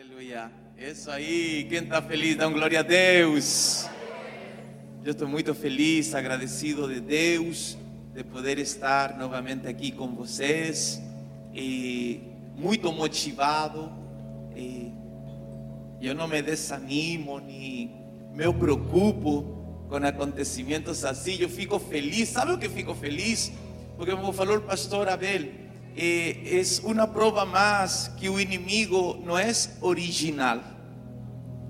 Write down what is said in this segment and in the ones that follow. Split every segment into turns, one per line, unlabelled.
Aleluia. Isso aí. Quem está feliz, dá um glória a Deus. Eu estou muito feliz, agradecido de Deus, de poder estar novamente aqui com vocês. E muito motivado. E eu não me desanimo, nem me preocupo com acontecimentos assim. Eu fico feliz. Sabe o que fico feliz? Porque como falou o pastor Abel, eh, es una prueba más que el enemigo no es original.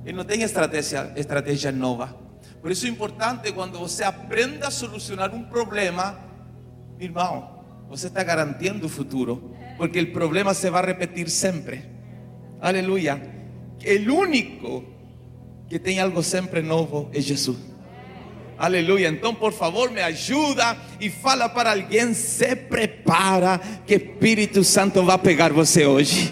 Él no tiene estrategia, estrategia nueva. Por eso es importante cuando você aprenda a solucionar un problema, hermano, você está garantizando el futuro. Porque el problema se va a repetir siempre. Aleluya. El único que tiene algo siempre nuevo es Jesús. Aleluya. Entonces, por favor, me ayuda y fala para alguien. Se prepara que Espíritu Santo va a pegar você hoje.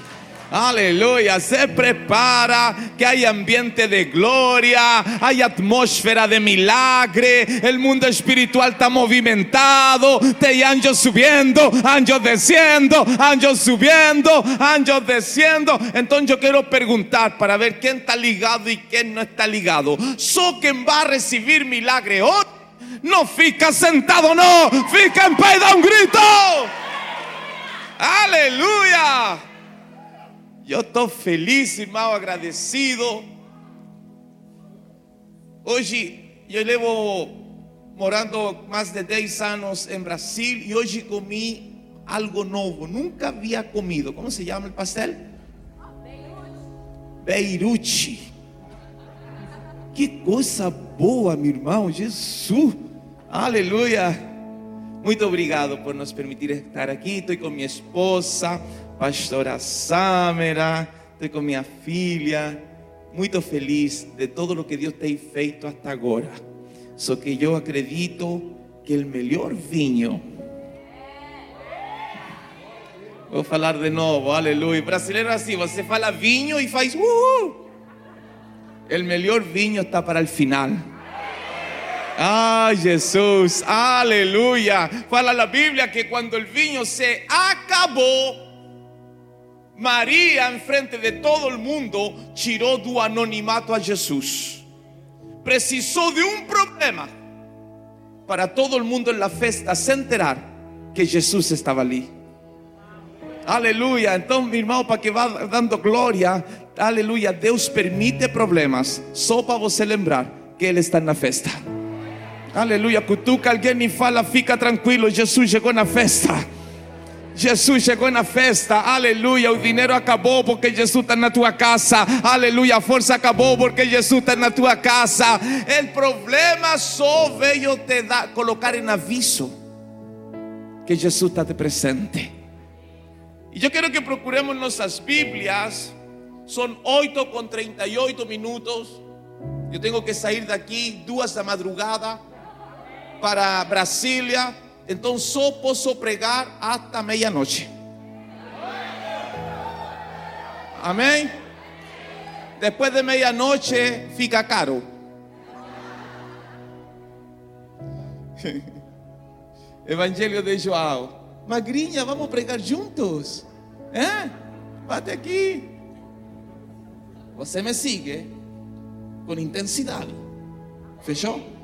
Aleluya, se prepara que hay ambiente de gloria, hay atmósfera de milagre, el mundo espiritual está movimentado, te anjos subiendo, anjos desciendo, anjos subiendo, anjos desciendo. Entonces yo quiero preguntar para ver quién está ligado y quién no está ligado. So quien va a recibir milagre hoy, no fica sentado, no, fica en pie, da un grito. Aleluya. Eu estou feliz, irmão, agradecido. Hoje eu levo morando mais de 10 anos em Brasil e hoje comi algo novo. Nunca havia comido. Como se chama o pastel? Beirute. Que coisa boa, meu irmão. Jesus. Aleluia. Muito obrigado por nos permitir estar aqui. Estou com minha esposa pastora Samera, estou com minha filha, muito feliz de todo o que Deus tem feito até agora. Só que eu acredito que o melhor vinho. Vou falar de novo, aleluia. Brasileiro assim, você fala vinho e faz uhul. O melhor vinho está para o final. Ah, Jesus, aleluia. Fala a Bíblia que quando o vinho se acabou, María, en frente de todo el mundo, tiró do anonimato a Jesús. Precisó de un problema para todo el mundo en la fiesta se enterar que Jesús estaba allí. Aleluya. Entonces, mi hermano, para que va dando gloria, aleluya, Dios permite problemas só para você lembrar que Él está en la fiesta. Aleluya. Cutuca alguien y fala, fica tranquilo, Jesús llegó en la fiesta. Jesus chegou na festa, aleluia. O dinheiro acabou porque Jesus está na tua casa, aleluia. A força acabou porque Jesus está na tua casa. O problema só veio te dar, colocar em aviso que Jesus está de presente. E eu quero que procuremos nossas Bíblias. São 8 com 38 minutos. Eu tenho que sair daqui duas da madrugada para Brasília. Então só posso pregar até meia-noite. Amém? Depois de meia-noite fica caro. Evangelho de João. Magrinha, vamos pregar juntos? É? Bate aqui. Você me sigue com intensidade. Fechou?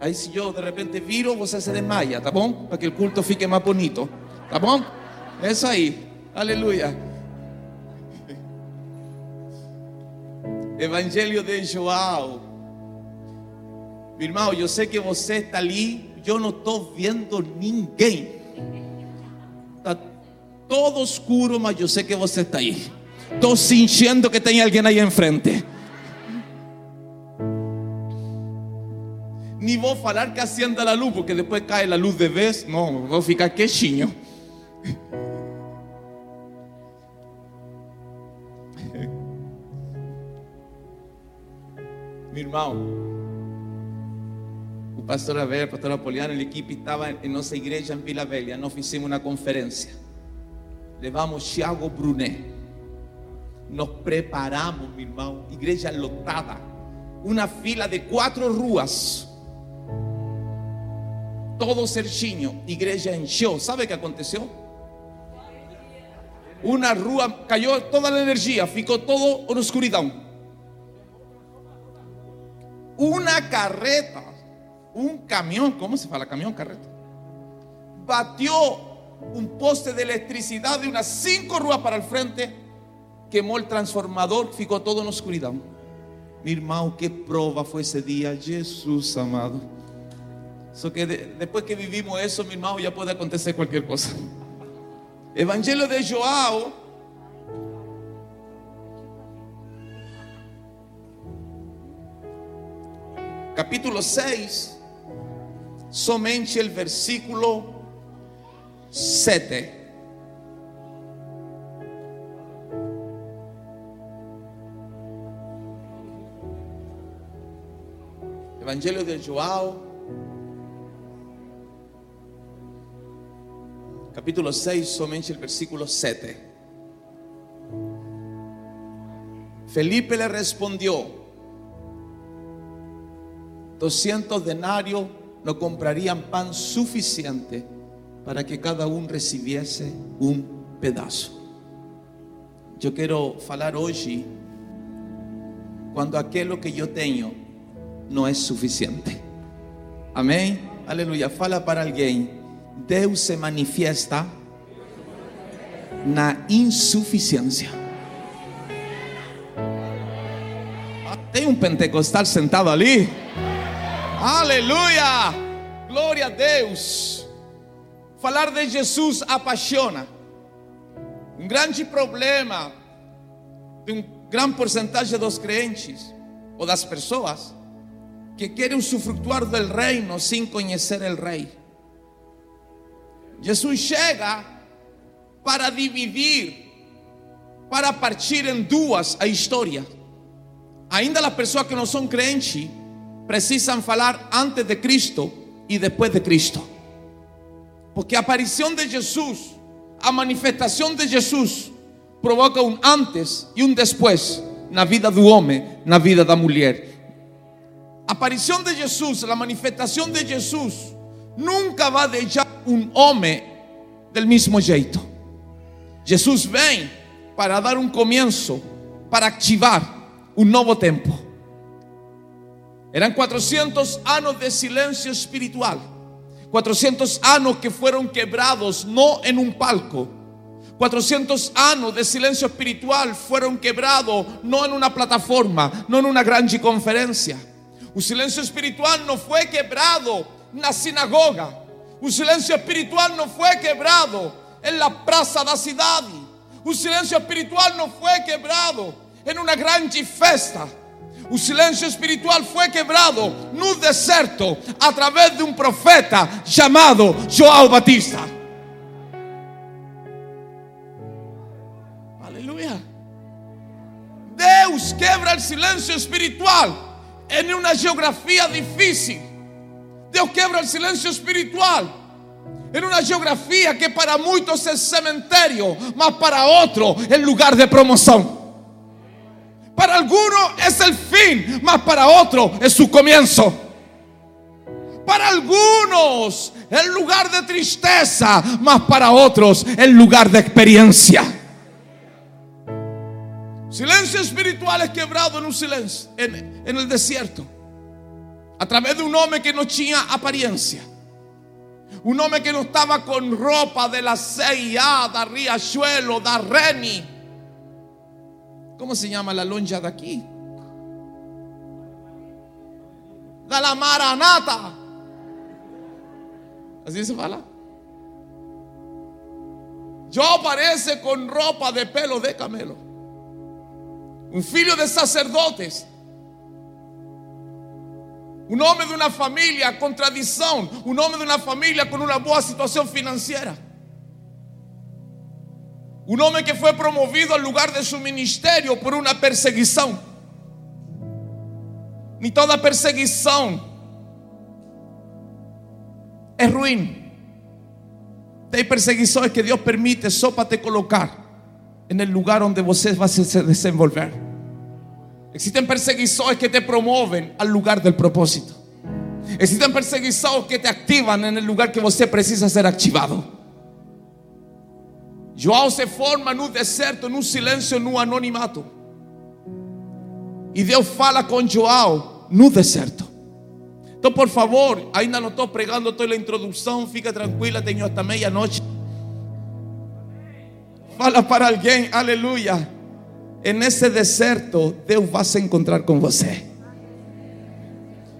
Aí se eu de repente viro, você se desmaia, tá bom? Para que o culto fique mais bonito. Tá bom? É isso aí. Aleluia. Evangelho de João. Meu irmão, eu sei que você está ali, eu não estou vendo ninguém. Está todo escuro, mas eu sei que você está aí. Estou sentindo que tem alguém aí enfrente. Ni vou falar que acenda a luz, porque depois cai a luz de vez. Não, vou ficar quietinho. Meu irmão, o pastor Abel, o pastor Apoliano, a equipe estava em nossa igreja em Vila Velha. Nós fizemos uma conferência. Levamos Thiago Brunet. Nos preparamos, meu irmão. Igreja lotada. Uma fila de quatro ruas todo certinho, igreja encheu. Sabe o que? Una rúa, cayó toda la energía, ficou todo en oscuridão. Una carreta, un camión, ¿cómo se fala? Camión, carreta. Batió un poste de electricidad de unas cinco ruas para el frente, quemó el transformador, ficou todo en oscuridão. Mi hermano, qué prueba fue ese día, Jesús amado. So que de- después que vivimos eso, mi hermano, ya puede acontecer cualquier cosa. Evangelio de Joao. Capítulo 6, somente el versículo 7. Evangelio de Joao, capítulo 6, somente el versículo 7. Felipe le respondió, 200 denarios no comprarían pan suficiente para que cada uno recibiese un pedazo. Yo quiero falar hoy cuando aquello que yo tengo no es suficiente. Amén. Aleluya. Fala para alguien. Deus se manifiesta na insuficiencia. Ah, Tem um pentecostal sentado ali. Aleluia! Glória a Deus. Falar de Jesus apaixona. Um grande problema de um grande porcentagem dos crentes ou das pessoas que querem usufrutuar del reino sem conhecer el rei. Jesus chega para dividir, para partir em duas a história. Ainda as pessoas que não são crentes precisam falar antes de Cristo e depois de Cristo. Porque a aparição de Jesus, a manifestação de Jesus, provoca um antes e um depois na vida do homem, na vida da mulher. A aparição de Jesus, a manifestação de Jesus, nunca vai deixar um homem del mesmo jeito. Jesus vem para dar um começo, para ativar um novo tempo. Eran 400 anos de silêncio espiritual. 400 anos que foram quebrados não em um palco. 400 anos de silêncio espiritual foram quebrados não em uma plataforma, não em uma grande conferência. O silêncio espiritual não foi quebrado na sinagoga. O silêncio espiritual não foi quebrado em la praça da cidade. O silêncio espiritual não foi quebrado em uma grande festa. O silêncio espiritual foi quebrado no deserto através de um profeta chamado João Batista. Aleluia. Deus quebra o silêncio espiritual em uma geografia difícil. Deus quebra o silêncio espiritual em uma geografia que para muitos é cemitério, mas para outros é lugar de promoção. Para algunos es el fin, mas para otros es su comienzo. Para algunos el lugar de tristeza, mas para otros el lugar de experiencia. Silencio espiritual es quebrado en un silencio, en, en el desierto, a través de un hombre que no tenía apariencia. Un hombre que no estaba con ropa de la CIA, da Riachuelo, da Reni. ¿Cómo se llama la lonja de aquí? De la Maranata. Así se fala. Yo aparece con ropa de pelo de camelo. Un filho de sacerdotes. Un hombre de una familia con tradición. Un hombre de una familia con una buena situación financiera. Un hombre que fue promovido al lugar de su ministerio por una perseguición. Ni toda perseguición es ruin. Hay perseguiciones que Dios permite só para te colocar en el lugar donde você va a se desenvolver. Existen perseguiciones que te promueven al lugar del propósito. Existen perseguiciones que te activan en el lugar que você precisa ser activado. João se forma no deserto, no silêncio, no anonimato. E Deus fala com João no deserto. Então, por favor, ainda não estou pregando toda a introdução, fica tranquila, tenho até meia-noite. Fala para alguém, aleluia. E nesse deserto, Deus vai se encontrar com você.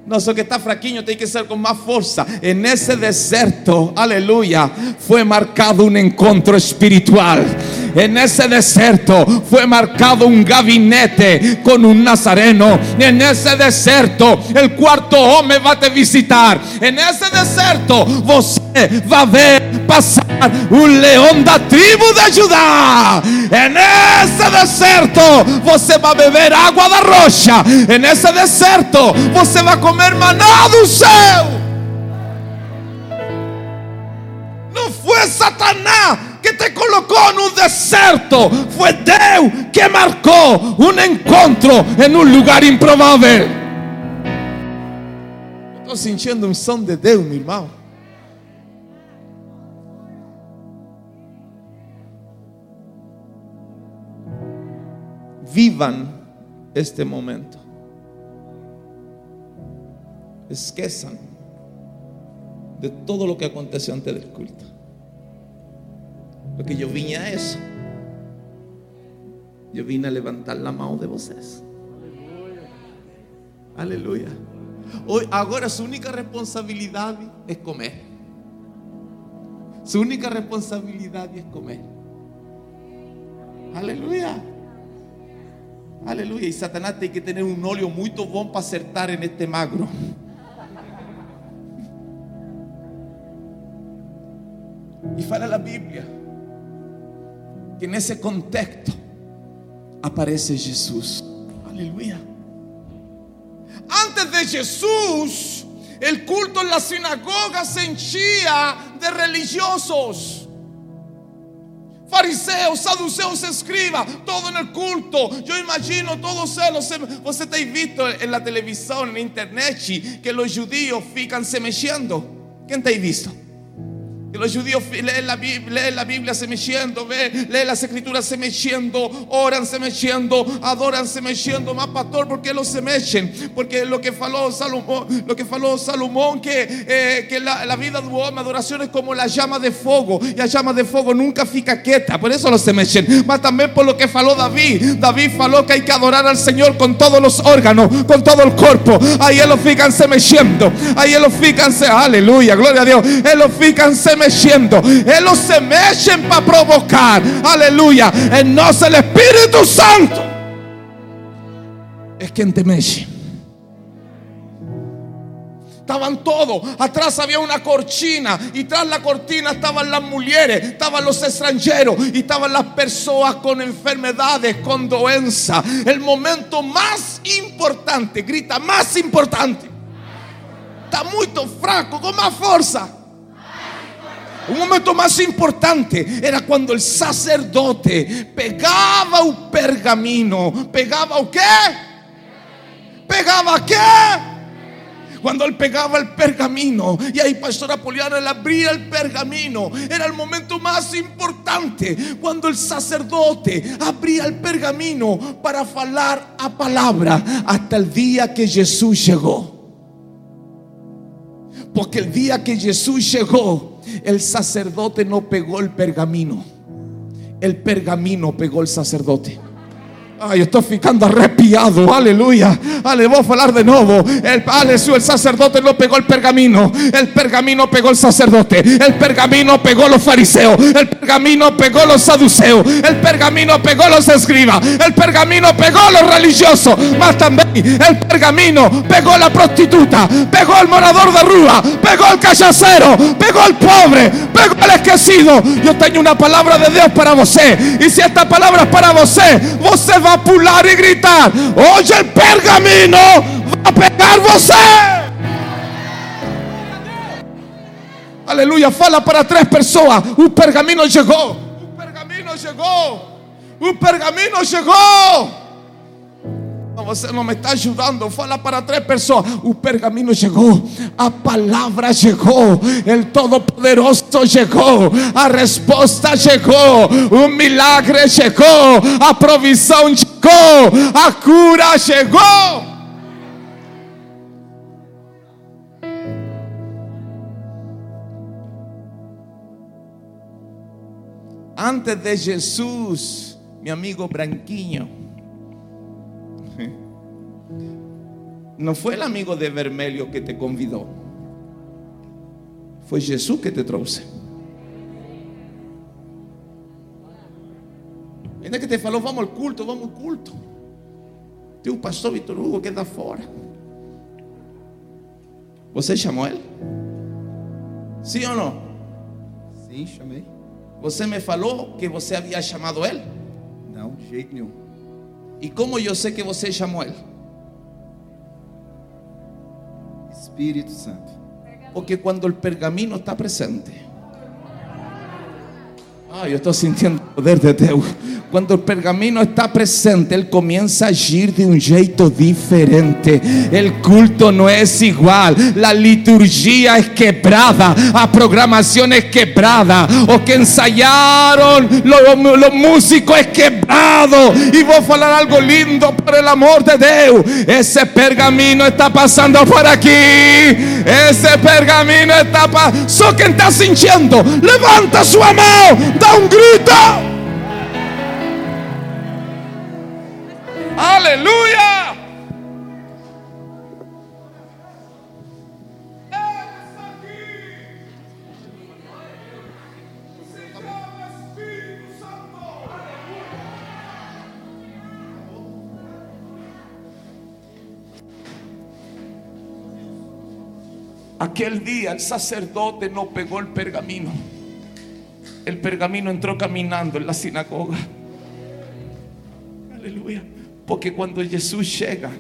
No, eso que está fraquinho tiene que ser con más fuerza. En ese desierto, aleluya, fue marcado un encuentro espiritual. En ese desierto fue marcado un gabinete con un nazareno. En ese desierto el cuarto hombre va a te visitar. En ese desierto você va a ver pasar o leão da tribo de Judá. É nesse deserto você vai beber água da rocha. É nesse deserto você vai comer maná do céu. Não foi Satanás que te colocou no deserto. Foi Deus que marcou um encontro em um lugar improvável. Estou sentindo um som de Deus, meu irmão. Vivan este momento. Esquezan de todo lo que aconteció antes del culto. Porque yo vine a eso. Yo vine a levantar la mano de vocês. Aleluya. Hoy, ahora su única responsabilidad es comer. Su única responsabilidad es comer. Aleluya. Aleluya. Y Satanás tiene que tener un óleo muy bom para acertar en este magro. Y fala la Biblia que en ese contexto aparece Jesús. Aleluya. Antes de Jesús, el culto en la sinagoga se henchía de religiosos. Fariseos, saduceos, escribas, todo en el culto. Yo imagino todos ellos. Você tem visto en la televisión, en internet, que los judíos fican se mexendo. ¿Quién te ha visto? Los judíos leen la, Biblia, leen la Biblia se mexiendo, ve, leen las escrituras se mexiendo, oran se mexiendo, adoran se mexiendo. Más pastor, ¿por qué se mechen? Porque lo que faló Salomón, lo que faló Salomón, que, eh, que la, vida de hombre, adoración es como la llama de fuego. Y la llama de fuego nunca fica quieta, por eso los se mechen. Más también por lo que faló David. David faló que hay que adorar al Señor con todos los órganos, con todo el cuerpo. Ahí ellos fican se mexiendo. Ahí ellos fican aleluya, gloria a Dios. Ellos fican se meciendo. Ellos se mecen para provocar. Aleluya. En no es el Espíritu Santo. Es quien te mexe. Estaban todos. Atrás había una cortina. Y tras la cortina estaban las mujeres. Estaban los extranjeros. Y estaban las personas con enfermedades, con doença. El momento más importante. Grita, más importante. Está muy fraco, con más fuerza. Un momento más importante era cuando el sacerdote pegaba un pergamino. ¿Pegaba o qué? ¿Pegaba qué? Cuando él pegaba el pergamino y ahí Pastora Poliana le abría el pergamino, era el momento más importante. Cuando el sacerdote abría el pergamino para hablar a palabra hasta el día que Jesús llegó. Porque el día que Jesús llegó, el sacerdote no pegó el pergamino. El pergamino pegó el sacerdote. Ay, estoy ficando arrepiado. Aleluya. Ale, voy a hablar de nuevo. El, aleluya, el sacerdote no pegó el pergamino. El pergamino pegó el sacerdote. El pergamino pegó los fariseos. El pergamino pegó los saduceos. El pergamino pegó los escribas. El pergamino pegó los religiosos. Más también el pergamino pegó la prostituta. Pegó el morador de rúa. Pegó el callacero. Pegó el pobre. Pegó el esquecido. Yo tengo una palabra de Dios para você. Y si esta palabra es para você va a pular e gritar: Hoje o pergaminho vai pegar você. Aleluia, fala para três pessoas: O pergaminho chegou. O pergaminho chegou. O pergaminho chegou llegó. você não me está ajudando. Fala para três pessoas. O pergaminho chegou, a palavra chegou, o Todo-Poderoso chegou, a resposta chegou, o milagre chegou, a provisão chegou, a cura chegou. Antes de Jesus, meu amigo branquinho, não foi o amigo de vermelho que te convidou, foi Jesus que te trouxe. Ainda que te falou, vamos ao culto, vamos ao culto. Tem o pastor Vitor Hugo que está fora. Você chamou ele? Sim ou não?
Sim, chamei.
Você me falou que você havia chamado ele?
Não, de jeito nenhum.
E como eu sei que você chamou ele?
Espírito Santo.
Porque quando o pergaminho está presente. Ah, eu estou sentindo o poder de Deus. Quando o pergaminho está presente, ele começa a agir de um jeito diferente. O culto não é igual, a liturgia é quebrada, a programação é quebrada. O que ensaiaram, os músicos é quebrado. E vou falar algo lindo, por el amor de Deus. Esse pergaminho está passando por aqui. Esse pergaminho está passando. Só quem está sentindo, levanta sua mão, dá um grito. Aleluia! Aquel día el sacerdote no pegó el pergamino. El pergamino entró caminando en la sinagoga. Aleluya. Porque quando Jesus chega,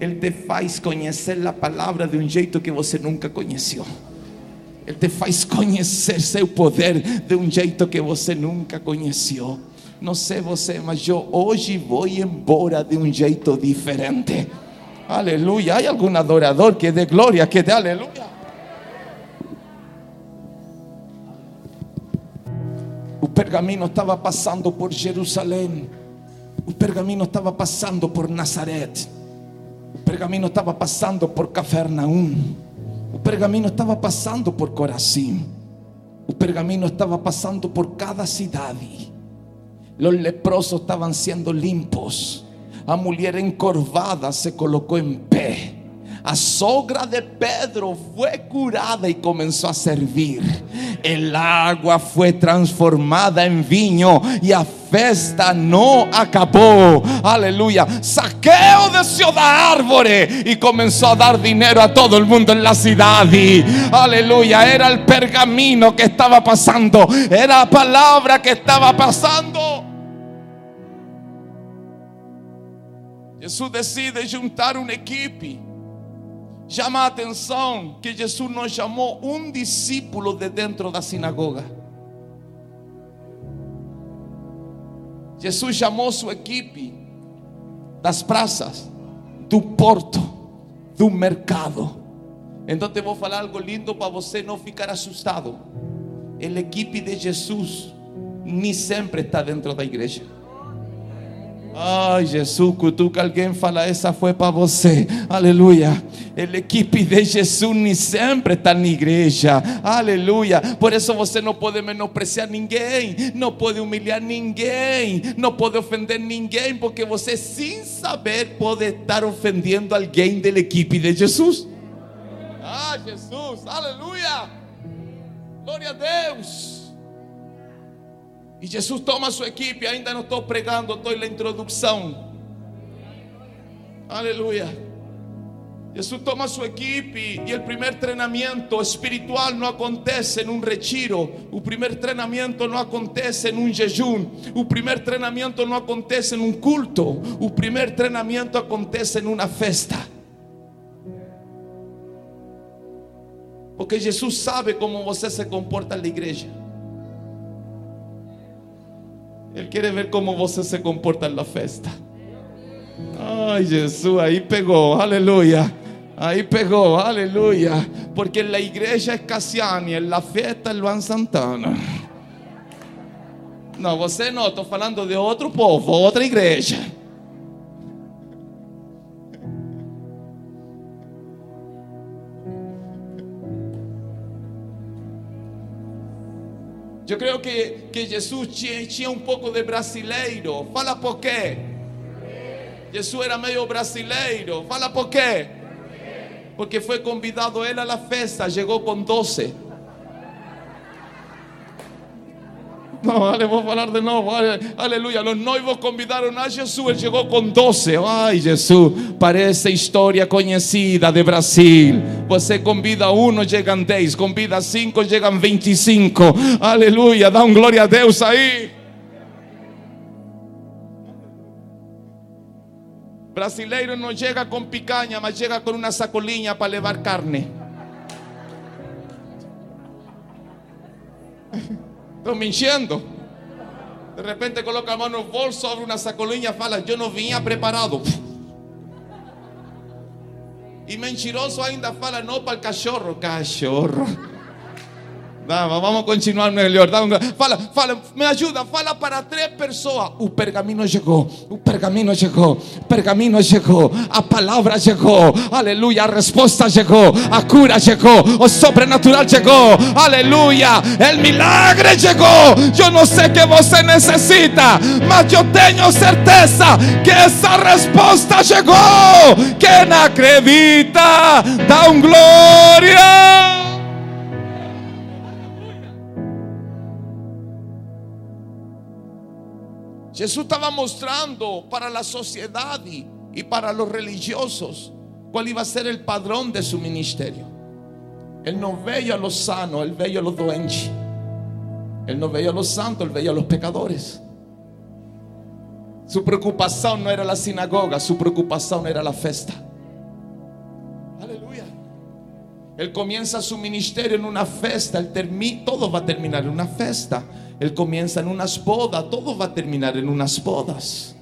Ele te faz conhecer a palavra de um jeito que você nunca conheceu. Ele te faz conhecer seu poder de um jeito que você nunca conheceu. Não sei você, mas eu hoje vou embora de um jeito diferente. Aleluia. Há algum adorador que dê glória, que dê aleluia. O pergaminho estava passando por Jerusalém. O pergaminho estava passando por Nazaré. O pergaminho estava passando por Cafarnaum. O pergaminho estava passando por Corazim. O pergaminho estava passando por cada cidade. Os leprosos estavam sendo limpos. A mulher encorvada se colocou em pé. A sogra de Pedro foi curada e começou a servir. El agua foi transformada em vinho e a festa não acabou. Aleluia. Saqueo desceu da árvore e começou a dar dinheiro a todo el mundo en la cidade. Aleluia. Era el pergamino que estava passando. Era a palavra que estava passando. Jesus decide juntar uma equipe. Chama a atenção que Jesus não chamou um discípulo de dentro da sinagoga. Jesus chamou sua equipe das praças, do porto, do mercado. Então te vou falar algo lindo para você não ficar assustado. A equipe de Jesus nem sempre está dentro da igreja. Ai, Jesus, cutuca alguém fala, essa foi para você. Aleluia. A equipe de Jesus nem sempre está na igreja. Aleluia. Por isso você não pode menospreciar ninguém, não pode humilhar ninguém, não pode ofender ninguém, porque você, sem saber, pode estar ofendendo alguém da equipe de Jesus. Ah, Jesus, aleluia. Glória a Deus. E Jesus toma sua equipe, ainda não estou pregando, estou na introdução. Aleluia. Jesus toma sua equipe e o primeiro treinamento espiritual não acontece em um retiro, o primeiro treinamento não acontece em um jejum, o primeiro treinamento não acontece em um culto, o primeiro treinamento acontece em uma festa. Porque Jesus sabe como você se comporta na igreja. Ele quer ver como você se comporta na festa. Ah, Ay, Jesús, ahí pegó, aleluya. Ahí pegó, aleluya. Porque en la iglesia es Cassiani, en la fiesta es Luan Santana. Não, você não, estou falando de outro povo, outra igreja. Eu creio que, que Jesus tinha, tinha um de brasileiro. Fala por quê? Jesus era meio brasileiro. Fala por quê? Porque foi convidado ele à festa, chegou com 12. No, vale, vou falar de novo. Ale- Aleluya. Los noivos convidaron a Jesús. Él llegó con 12. Ay, Jesús. Parece historia conhecida de Brasil. Você convida uno, llegan 10. Convida 5, llegan 25. Aleluya. Da un gloria a Deus ahí. Brasileiro no llega con picaña, mas llega con una sacolinha para levar carne. De repente coloca a mão no bolso, abre uma sacolinha fala: Eu não vinha preparado. E mentiroso ainda fala: Não para o cachorro. Cachorro. Vamos, vamos continuar melhor. Fala, fala, me ajuda, fala para três pessoas. O pergaminho chegou, o pergaminho chegou, o pergaminho chegou, a palavra chegou, aleluia, a resposta chegou, a cura chegou, o sobrenatural chegou, aleluia, el milagre chegou. Eu não sei o que você necessita, mas eu tenho certeza que essa resposta chegou. Quem acredita, dá um glória. Jesús estaba mostrando para la sociedad y, para los religiosos cuál iba a ser el padrón de su ministerio. Él no veía a los sanos, él veía a los doentes. Él no veía a los santos, él veía a los pecadores. Su preocupación no era la sinagoga, su preocupación era la fiesta. Aleluya. Él comienza su ministerio en una fiesta, él termi- todo va a terminar en una fiesta. Él comienza en unas bodas, todo va a terminar en unas bodas.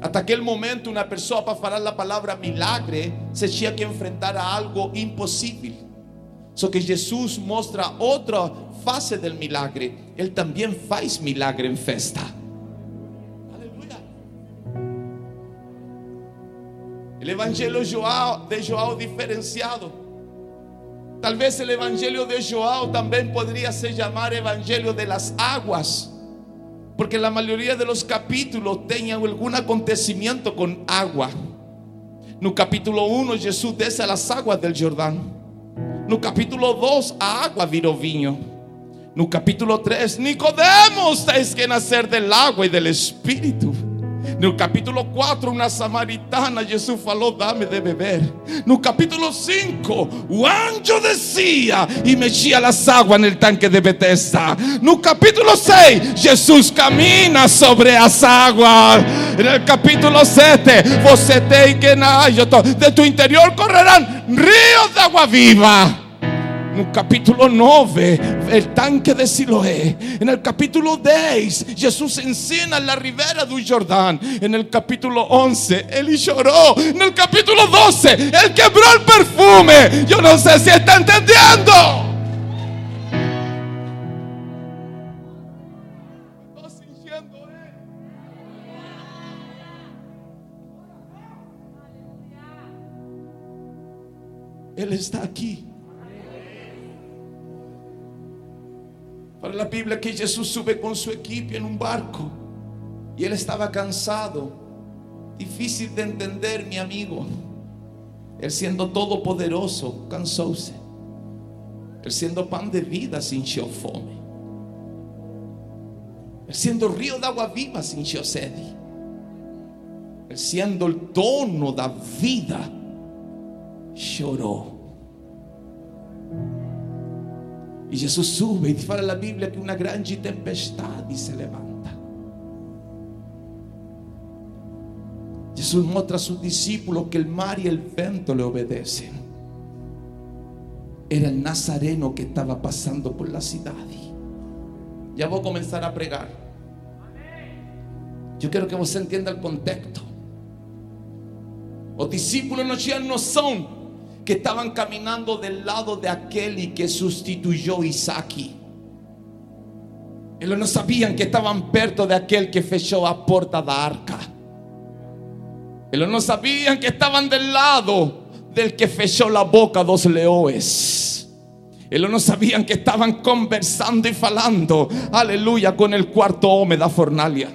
Hasta aquel momento una persona para falar la palabra milagre se tinha que enfrentar a algo impossível. Só que Jesus mostra outra face del milagre. Ele também faz milagre em festa. Aleluia. El evangelio de Joao diferenciado. Tal vez el evangelio de Joao también podría ser llamar evangelio de las aguas. Porque la mayoría de los capítulos tenían algún acontecimiento con agua. No capítulo 1, Jesús desce a las aguas del Jordán. No capítulo 2, a água virou vinho. No capítulo 3, Nicodemos tens que nascer del agua e del Espírito. No capítulo 4, uma samaritana, Jesus falou: Dame de beber. No capítulo 5, o anjo descia e mexia as águas no tanque de Bethesda. No capítulo 6, Jesus camina sobre as águas. No capítulo 7, você tem que na eu tô- de tu interior correrão rios de água viva. Capítulo 9, el tanque de Siloé. En el capítulo 10, Jesús ensina en la ribera del Jordán. En el capítulo 11, él lloró. En el capítulo 12, él quebró el perfume. Yo no sé si está entendiendo. Él está aquí. Para la Biblia que Jesús sube con su equipo en un barco y él estaba cansado. Difícil de entender, mi amigo. Él siendo todopoderoso, cansóse. Él siendo pan de vida, sintió fome. Él siendo río de agua viva, sintió sede. Él siendo el dono da vida, chorou. E Jesus sube e fala na Bíblia que uma grande tempestade se levanta. Jesus mostra a sus discípulos que el mar y el vento le obedecen. Era el nazareno que estaba pasando por la ciudad. Ya voy a comenzar a pregar. Eu quero que você entenda o contexto. Os discípulos não tinham noção que estavam caminhando del lado de aquele que substituyó Isaac. Eles não sabiam que estavam perto de aquele que fechou a porta da arca. Eles não sabiam que estavam del lado del que fechou a boca dos leões. Eles não sabiam que estavam conversando e falando, aleluia, com o quarto homem da fornalha.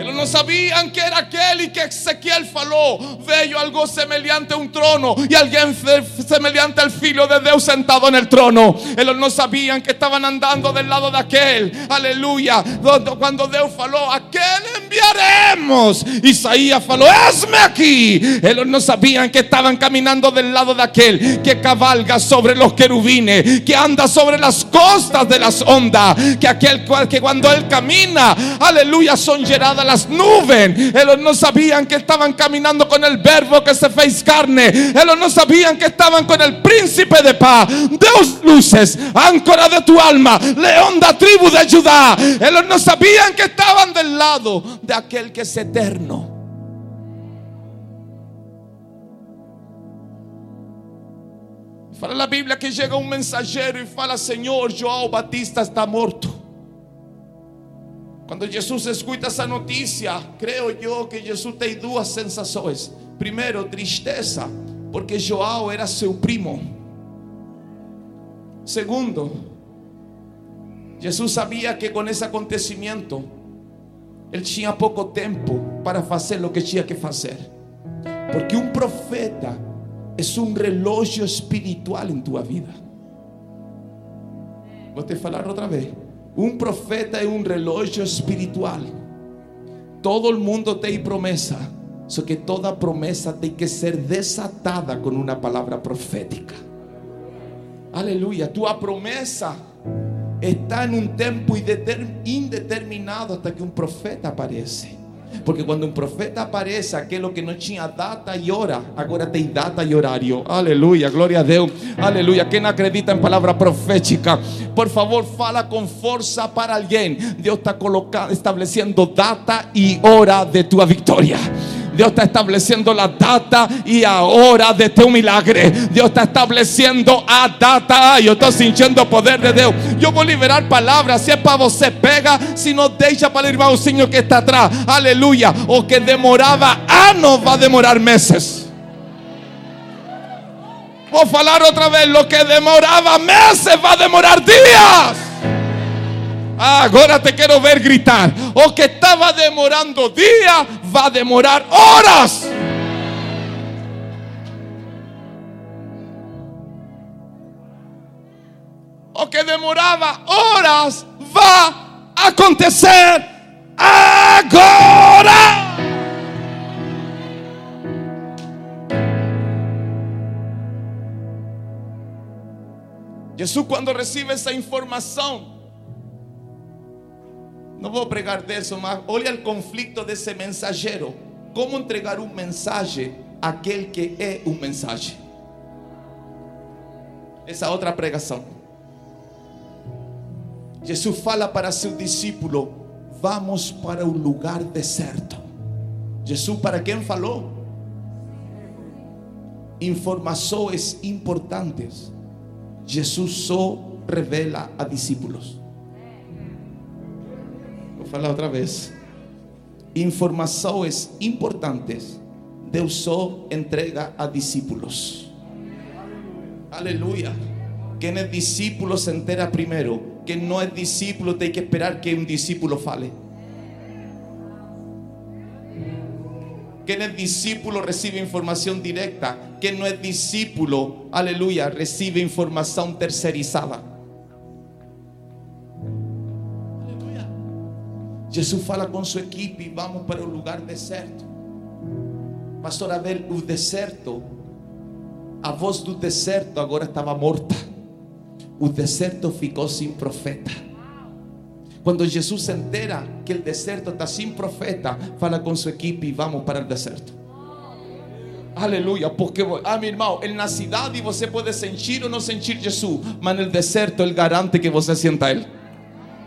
Eles não sabiam que era aquele que Ezequiel falou: veio algo semelhante a um trono e alguém fe- semelhante ao filho de Deus sentado no trono. Eles não sabiam que estavam andando del lado daquele, aleluia. Quando- Quando Deus falou: aquele enviaremos, Isaías falou: esme aqui. Eles não sabiam que estavam caminhando del lado daquele que cavalga sobre los querubines, que anda sobre las costas de las ondas, que aquel que cuando él camina, aleluya, son llenadas las nubes. Ellos no sabían que estaban caminando con el verbo que se fez carne. Ellos no sabían que estaban con el príncipe de paz. Dios luces, áncora de tu alma, león da tribu de Judá. Ellos no sabían que estaban del lado de aquel que es eterno. Fala na Bíblia que chega um mensageiro e fala: Senhor, João Batista está morto. Quando Jesus escuta essa notícia, creio eu que Jesus tem duas sensações. Primeiro, tristeza, porque João era seu primo. Segundo, Jesus sabia que com esse acontecimento, ele tinha pouco tempo para fazer o que tinha que fazer. Porque um profeta é um relógio espiritual em tua vida. Te falar outra vez. Um profeta é um relógio espiritual. Todo el mundo tem promessa, só que toda promessa tem que ser desatada com uma palavra profética. Aleluia. Tua promessa está um tempo indeter- indeterminado até que um profeta aparece. Porque quando um profeta aparece, aquilo que não tinha data e hora, agora tem data e horário. Aleluia, glória a Deus. Aleluia. Quem acredita em palavra profética, por favor, fala com força para alguém. Deus está colocando, estabelecendo data e hora de tua vitória. Dios está estableciendo la data y ahora de tu milagre. Dios está estableciendo a data. Yo estoy sintiendo o poder de Dios. Yo voy a liberar palabras. Si es para você, pega. Si no, deixa para el irmãozinho que está atrás. Aleluya. O que demoraba años va a demorar meses. Voy a falar otra vez. Lo que demoraba meses va a demorar días. Ah, agora te quero ver gritar. O que estava demorando dia vai demorar horas. O que demorava horas vai acontecer agora. Jesus, quando recebe essa informação, não vou pregar disso, mas olha o conflito desse mensageiro. Como entregar um mensagem àquele que é um mensagem? Essa outra pregação. Jesus fala para seu discípulo: Vamos para o lugar deserto. Jesus para quem falou? Informações importantes. Jesus só revela a discípulos. Falar outra vez. Informações importantes. Deus só entrega a discípulos. Aleluia. Quem é discípulo se entera primeiro. Quem não é discípulo tem que esperar que um discípulo fale. Quem é discípulo recebe informação direta. Quem não é discípulo, aleluia, recebe informação terceirizada. Jesus fala com sua equipe: vamos para o lugar deserto. Pastor Abel, o deserto, a voz do deserto agora estava morta. O deserto ficou sem profeta. Quando Jesus se entera que o deserto está sem profeta, fala com sua equipe vamos para o deserto. Aleluia, porque, ah, meu irmão, na cidade você pode sentir ou não sentir Jesus, mas no deserto Ele garante que você sinta Ele.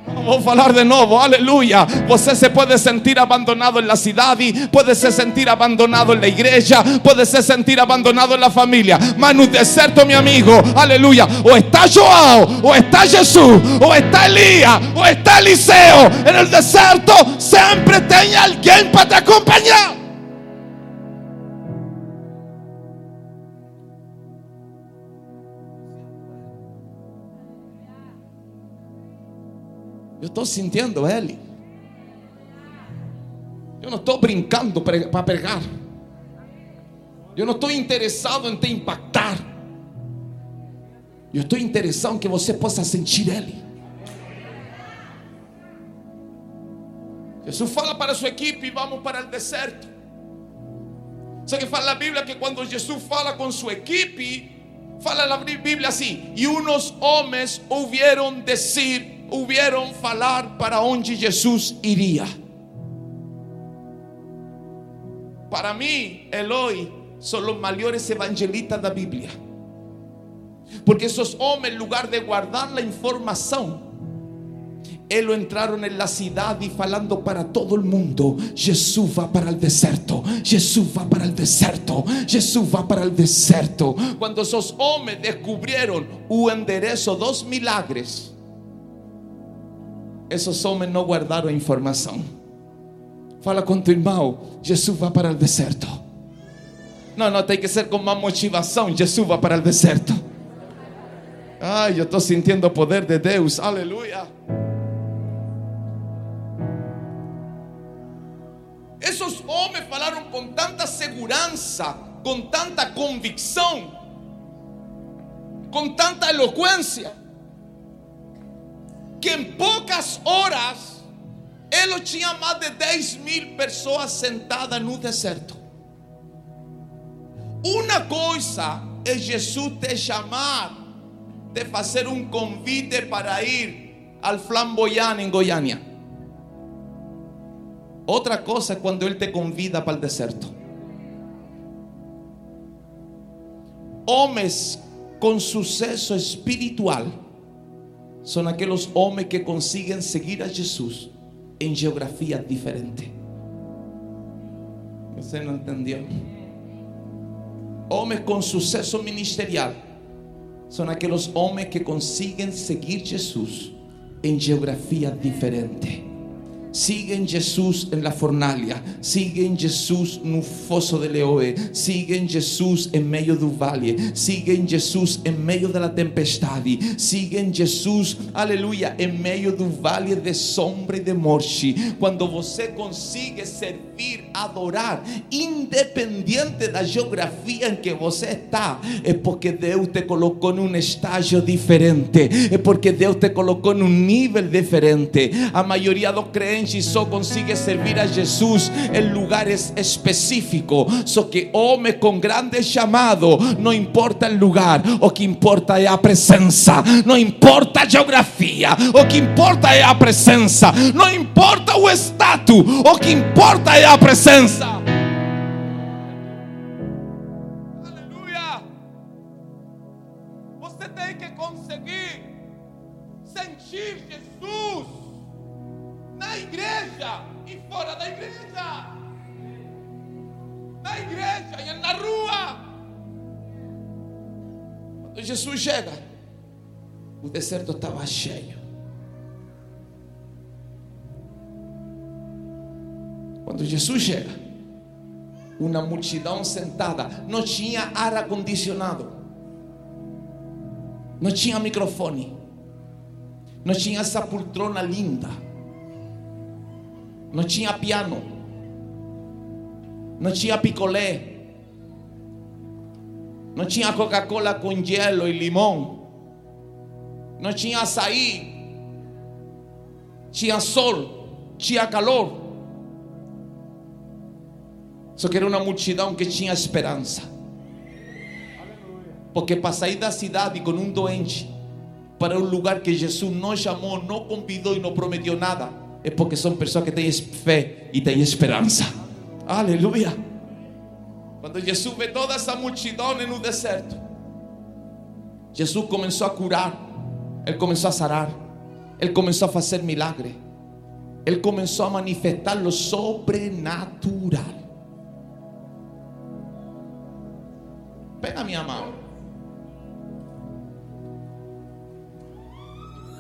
Vou falar de novo, aleluia. Você se pode sentir abandonado en la cidade, pode se sentir abandonado en la igreja, pode se sentir abandonado en la familia. Mas no deserto, mi amigo, aleluia. O está João, o está Jesus, o está Elías, o está Eliseo. En el deserto sempre tem alguém para te acompanhar. Estou sentindo ele. Eu não estou brincando para pregar. Eu não estou interessado em te impactar. Eu estou interessado em que você possa sentir Ele. Jesus fala para sua equipe: vamos para o deserto. Só que fala a Bíblia que quando Jesus fala com sua equipe, fala a Bíblia assim: e uns homens ouviram dizer hubieron falar para onde Jesus iria. Para mim, Eloy são os maiores evangelistas da Bíblia. Porque esos homens, en lugar de guardar la información, ellos entraron en la ciudad y falando para todo el mundo, Jesús va para el desierto, Jesús va para el desierto, Jesús va para el desierto. Cuando esos hombres descubrieron un enderezo, dos milagres, esos hombres no guardaron información. Fala con tu irmão, Jesús va para el desierto. No, no, tem que ser con más motivación. Jesús va para el desierto. Ay, yo estoy sintiendo poder de Deus. Aleluya. Esos hombres falaron con tanta segurança, con tanta convicción, con tanta elocuencia, que en pocas horas él tinha más de 10 mil pessoas sentadas no deserto. Uma coisa é Jesus te chamar, de fazer um convite para ir al flamboyán em Goiânia. Outra coisa é quando Ele te convida para o deserto. Homens com sucesso espiritual são aqueles homens que conseguem seguir a Jesus em geografia diferente. Você não entendeu? Homens com sucesso ministerial são aqueles homens que conseguem seguir Jesus em geografia Siguen Jesús en la fornalha, siguen Jesús no fosso de leoe, siguen Jesús en meio do vale, siguen Jesús en meio da tempestade, siguen Jesús, aleluia, en meio do vale de sombra e de morte. Quando você consegue servir, adorar, independente da geografia em que você está, é porque Deus te colocou num estágio diferente, é porque Deus te colocou num nível diferente. A maioria dos crentes só consigue servir a Jesús en lugares específicos. So que hombre con grande chamado, no importa el lugar, o que importa la presencia. No importa a geografía, o que importa la presencia. No importa o estatus, o que importa la presencia. Fora da igreja. Na igreja e na rua. Quando Jesus chega, o deserto estava cheio. Quando Jesus chega, uma multidão sentada, não tinha ar acondicionado, não tinha microfone, não tinha essa poltrona linda não tinha piano, não tinha picolé, não tinha Coca-Cola com gelo e limão, não tinha açaí, tinha sol, tinha calor. Só que era uma multidão que tinha esperança. Porque para sair da cidade com um doente para um lugar que Jesus não chamou, não convidou e não prometeu nada é porque são pessoas que têm fé e têm esperança. Aleluia. Quando Jesus vê toda essa multidão no deserto, Jesus começou a curar, ele começou a sarar, Ele começou a fazer milagre. Ele começou a manifestar lo sobrenatural. Pega minha mão.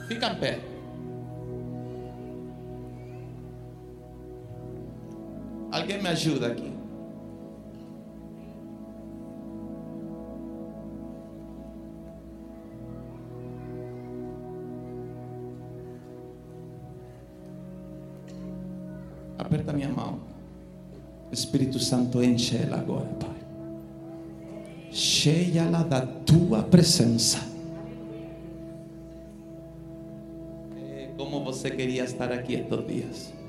Fica em pé. Me ajuda aqui. Aperta minha mão. Espírito Santo, enche ela agora, Pai. Cheia-la da tua presença. É como você queria estar aqui estes dias.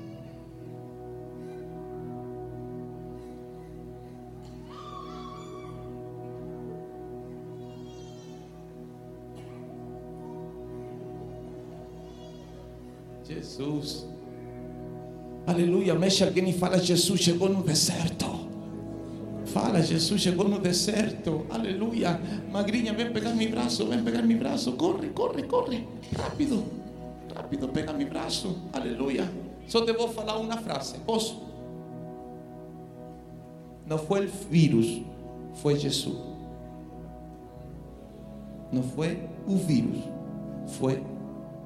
Jesus. Aleluia. Mexe alguém e fala: Jesus chegou no deserto. Fala, Jesus chegou no deserto. Aleluia. Magrinha, vem pegar meu braço, vem pegar meu braço. Corre, corre, corre. Rápido, rápido, pega meu braço. Aleluia. Só te vou falar uma frase. Posso? Não foi o vírus, foi Jesus. Não foi o vírus, foi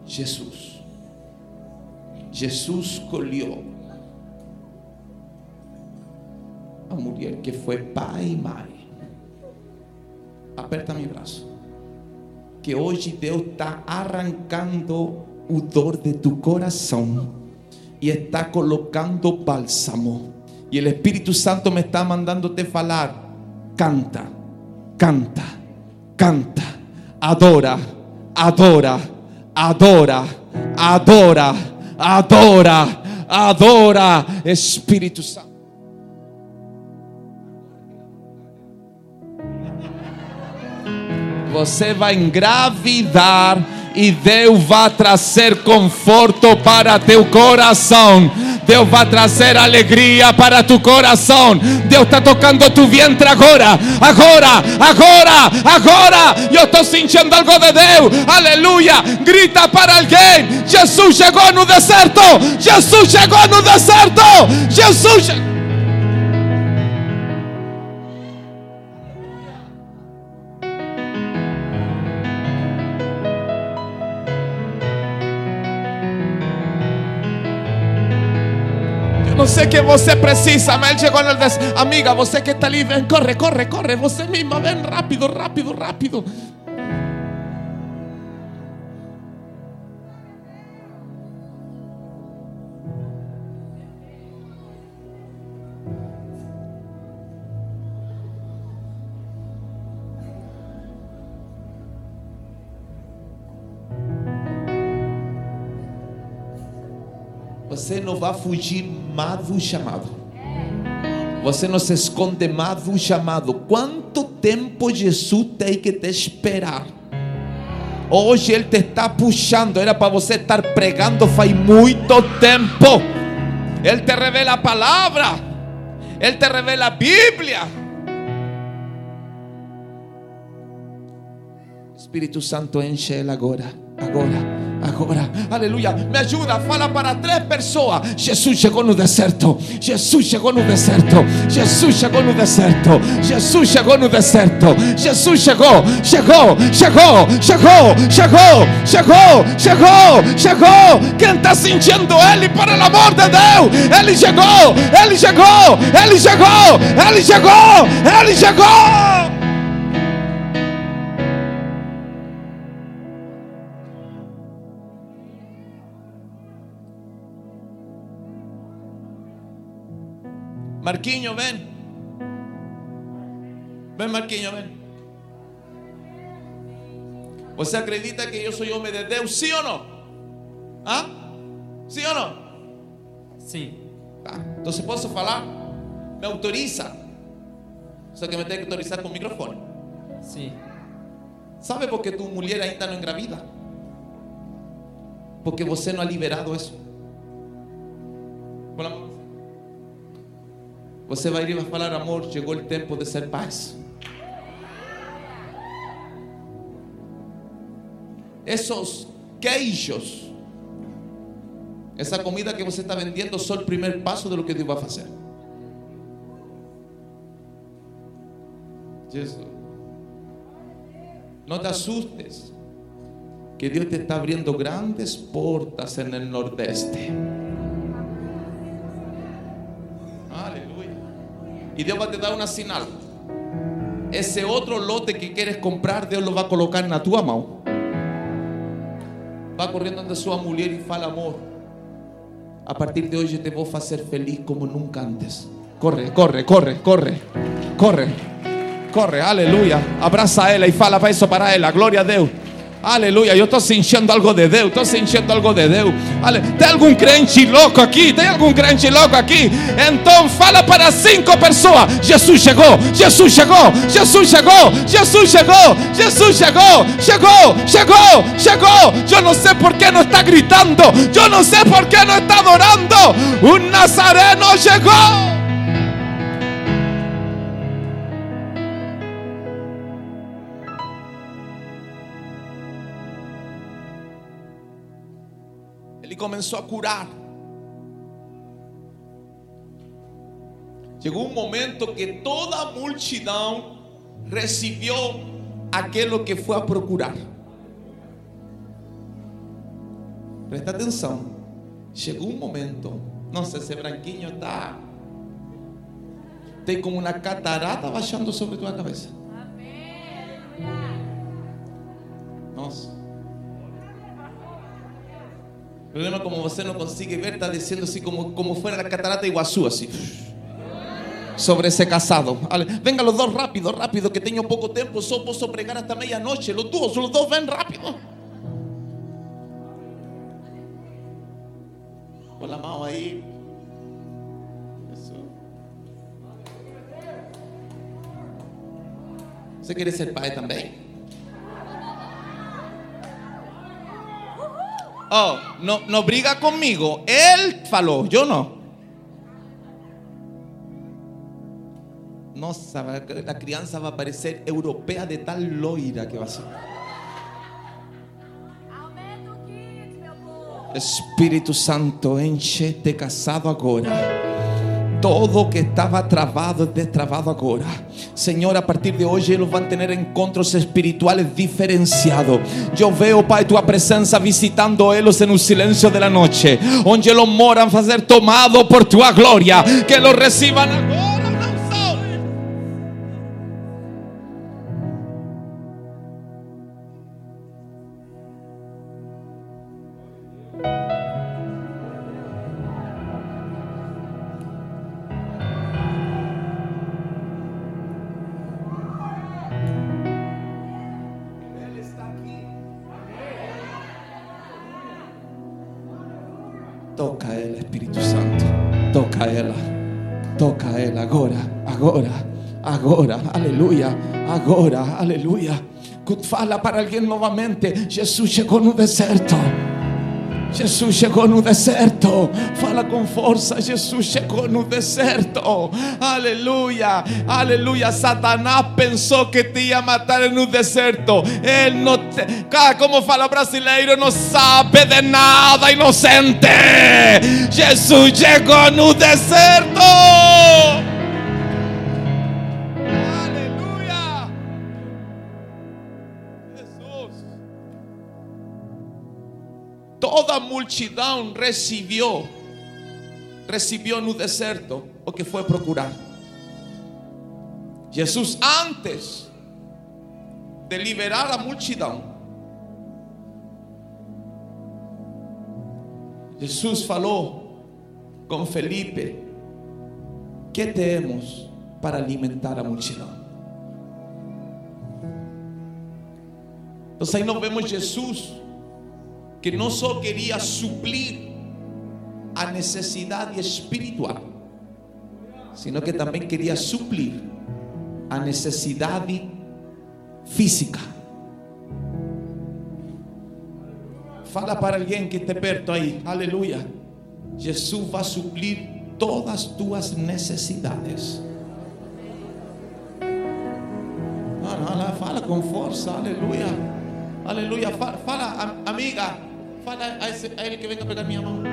Jesus. Jesus escolheu a mulher que foi pai e mãe. Aperta meu braço. Que hoje Deus está arrancando o dor de tu coração e está colocando bálsamo. E o Espírito Santo me está mandando te falar: canta, canta, canta, adora, adora, adora, adora, adora, adora, Espírito Santo. Você vai engravidar e Deus vai trazer conforto para teu coração. Deus vai trazer alegria para tu coração. Deus está tocando tu vientre agora, agora, agora, agora. Eu estou sentindo algo de Deus. Aleluia. Grita para alguém: Jesus chegou no deserto. Jesus chegou no deserto. Jesus chegou. Que você precisa, mas chegou no deserto. Amiga, você que está ali, vem, corre, corre, corre. Você mesma, vem rápido, rápido, rápido. Não vai fugir mais do chamado. Você não se esconde mais do chamado. Quanto tempo Jesus tem que te esperar? Hoje Ele te está puxando. Era para você estar pregando faz muito tempo. Ele te revela a palavra. Ele te revela a Bíblia. Espírito Santo enche Ele agora. Agora. Agora, aleluia, me ajuda, fala para três pessoas. Jesus chegou no deserto. Jesus chegou no deserto. Jesus chegou no deserto. Jesus chegou no deserto. Jesus chegou, chegou, chegou, chegou, chegou, chegou, chegou, chegou. Quem está sentindo Ele, o amor de Deus? Ele chegou, Ele chegou, Ele chegou, Ele chegou, Ele chegou. Marquinho, ven. Ven, Marquinho, ven. ¿Você acredita que yo soy hombre de Deus? ¿Sí o no? ¿Ah? ¿Sí o no?
Sim.
Tá. Entonces, ¿posso falar? Me autoriza. Só que me tem que autorizar com o microfone.
Sim.
¿Sabe por que tu mulher ainda não engravida? Porque você não ha liberado mão. Você vai ir e vai falar, amor, chegou o tempo de ser paz. Esses queijos Esa comida que você está vendiendo solo el primer paso de lo que Dios va a hacer. Jesús. No te asustes, que Dios te está abriendo grandes puertas en el nordeste. Y Dios va a te dar una señal. Ese otro lote que quieres comprar, Dios lo va a colocar en tu mão. Va corriendo ante su mujer y fala amor. A partir de hoy yo te a hacer feliz como nunca antes. Corre, corre, corre, corre, corre, corre, aleluya. Abraza a ella y fala para eso para ella. Gloria a Dios. Aleluia, eu estou sentindo algo de Deus, estou sentindo algo de Deus. Ale- Tem algum crente louco aqui? Tem algum crente louco aqui? Então fala para cinco pessoas: Jesus chegou, Jesus chegou, Jesus chegou, Jesus chegou, Jesus chegou, chegou, chegou, chegou. Eu não sei por que não está gritando, eu não sei por que não está adorando. O Nazareno chegou. Começou a curar. Chegou um momento que toda a multidão recebeu aquilo que foi a procurar. Presta atenção. Chegou um momento. Nossa, esse branquinho está. Tem como uma catarata baixando sobre tua cabeça. Nossa. O problema como você não consegue ver, está dizendo assim como, como fuera a catarata de Iguaçu, assim. Sobre ese casado. Venga los dos rápido, rápido, que tengo poco tiempo, solo puedo pregar hasta medianoche. Los dos, los dos ven rápido. Con la mano ahí. Eso. ¿Você quiere ser pai também? Oh, no, no briga conmigo. Él falou, yo no. Nossa, vai- a criança vai parecer europea de tal loira que ser.
Kit, meu povo.
Espírito Santo, enche-te casado agora. Todo que estava travado é destravado agora. Senhor, a partir de hoje eles vão ter encontros espirituales diferenciados. Eu veo, Pai, tua presença visitando eles no silêncio da noite, onde eles moram a ser tomados por tua glória. Que los reciban agora, agora. Aleluia. Agora, aleluia. Fala para alguém novamente. Jesus chegou no deserto. Jesus chegou no deserto. Fala com força. Jesus chegou no deserto. Aleluia. Aleluia. Satanás pensou que te ia matar no deserto. Ele não te... Cara, como fala brasileiro, não sabe de nada, inocente. Jesus chegou no deserto. Multidão recebeu, recebeu no deserto o que foi procurar. Jesus, antes de liberar a multidão, Jesus falou com Felipe: que temos para alimentar a multidão? Então aí nós vemos Jesus que não só queria suplir a necessidade espiritual, sino que também queria suplir a necessidade física. Fala para alguém que esteja perto aí, aleluia. Jesus vai suplir todas as tuas necessidades. Fala, com força, aleluia. Aleluia. Fala, fala, am- amiga a, ese, él que venga a pegar mi mamá.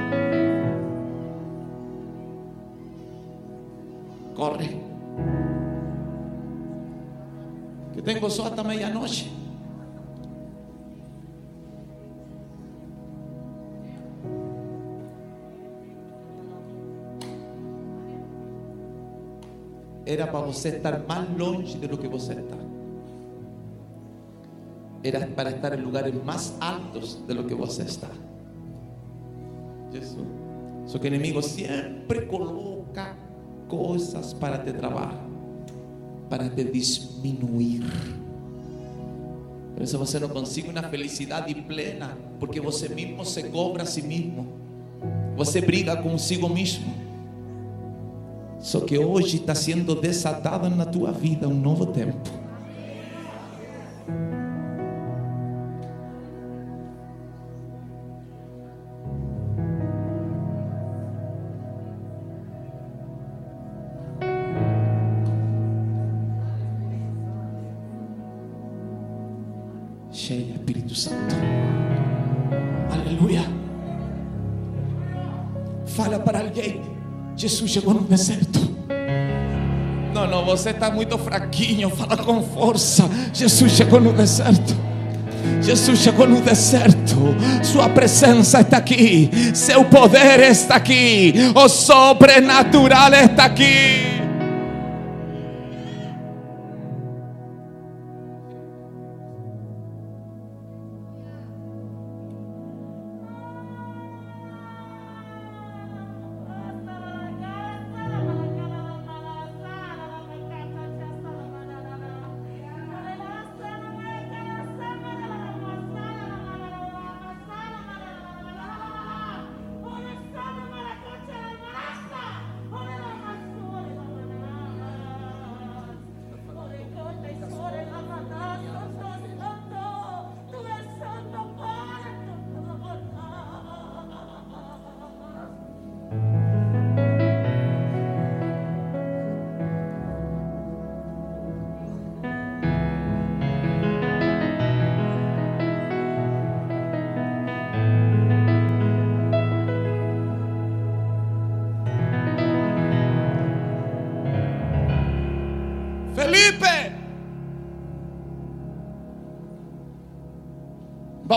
Corre. Que tengo eso hasta medianoche. Era para vos estar más longe de lo que vos estás. Era para estar en lugares más altos de lo que você está. Jesus. Só que o inimigo sempre coloca coisas para te travar, para te diminuir. Por isso você não consegue uma felicidade plena, porque você mesmo se cobra a si mesmo. Você briga consigo mesmo. Só que hoje está sendo desatado na tua vida um novo tempo. Jesus chegou no deserto. Não, não, você está muito fraquinho. Fala com força. Jesus chegou no deserto. Jesus chegou no deserto. Sua presença está aqui. Seu poder está aqui. O sobrenatural está aqui.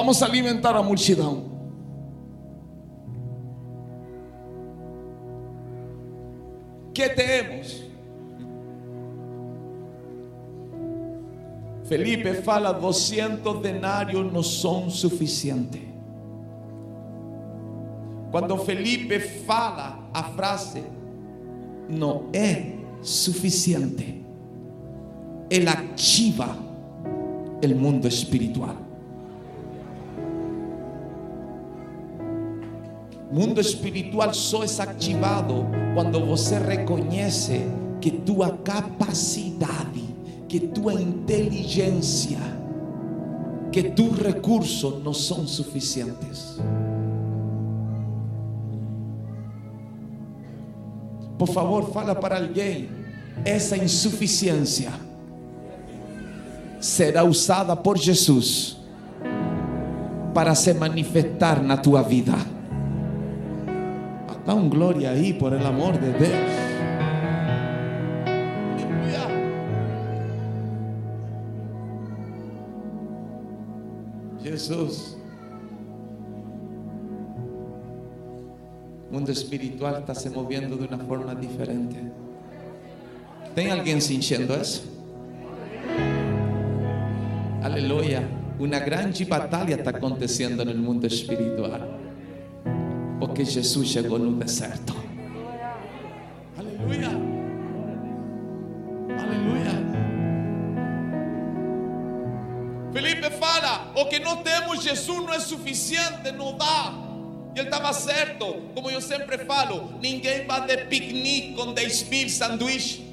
Vamos a alimentar a multidão. Que temos? Felipe fala: 200 denários não são suficientes. Quando Felipe fala a frase, não é suficiente Él activa el mundo espiritual. Mundo espiritual só é activado quando você reconhece que tua capacidade, que tua inteligência, que tus recursos não são suficientes. Por favor, fala para alguém essa insuficiência será usada por Jesus para se manifestar na tua vida. Dá um glória aí, por el amor de. Aleluia. Jesus. O mundo espiritual está se movendo de uma forma diferente. Tem alguém sentindo isso? Aleluia. Uma grande batalha está acontecendo no mundo espiritual. Porque Jesus chegou no deserto. Aleluia. Aleluia. Felipe fala: o que não temos Jesus não é suficiente, não dá. E ele estava certo, como eu sempre falo: ninguém vai de piquenique com 10 mil sanduíches.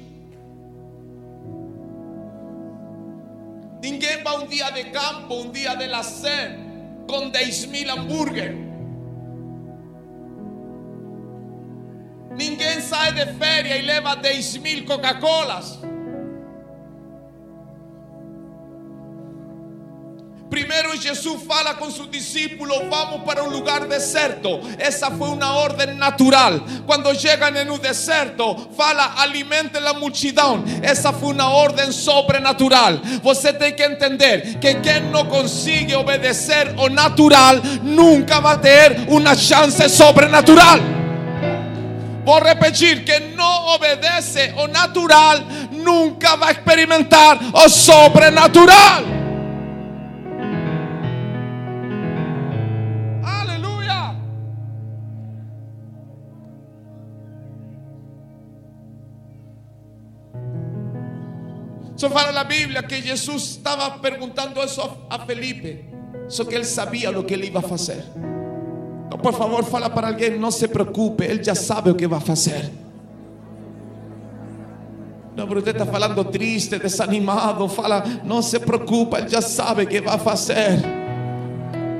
Ninguém vai um dia de campo, um dia de lazer, com 10 mil hambúrguer. De férias e leva 10 mil Coca-Colas. Primero Jesús fala con sus discípulos, vamos para un lugar deserto. Esa fue una orden natural. Cuando llegan en un deserto, fala, alimente la multidão. Esa fue una orden sobrenatural. Você tem que entender que quien no consigue obedecer o natural, nunca va a tener una chance sobrenatural. Voy a repetir que no obedece o natural, nunca va a experimentar o sobrenatural. Aleluya. Eso fala la Biblia que Jesús estaba preguntando eso a Felipe. Eso que él sabía lo que él iba a hacer. Por favor, fala para alguien, no se preocupe, él ya sabe lo que va a hacer. No, pero usted está falando triste, desanimado, fala, no se preocupa, él ya sabe que va a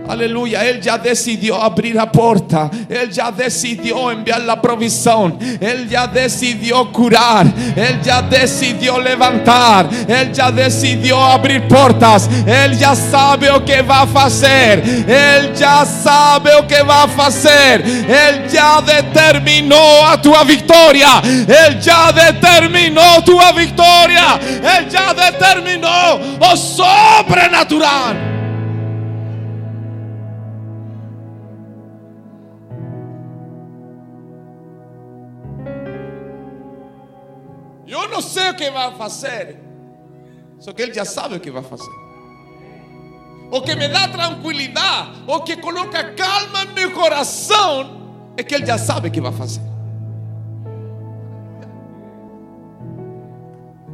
Aleluya, Él ya decidió abrir la puerta. Él ya decidió enviar la provisión. Él ya decidió curar. Él ya decidió levantar. Él ya decidió abrir puertas. Él ya sabe lo que va a hacer. Él ya sabe lo que va a hacer. Él ya determinó a tu victoria. Él ya determinó tu victoria. Él ya determinó lo sobrenatural. No sé qué va a hacer. Só que Él ya sabe o que va a hacer. O que me da tranquilidad, o que coloca calma en mi corazón, es que Él ya sabe que va a hacer.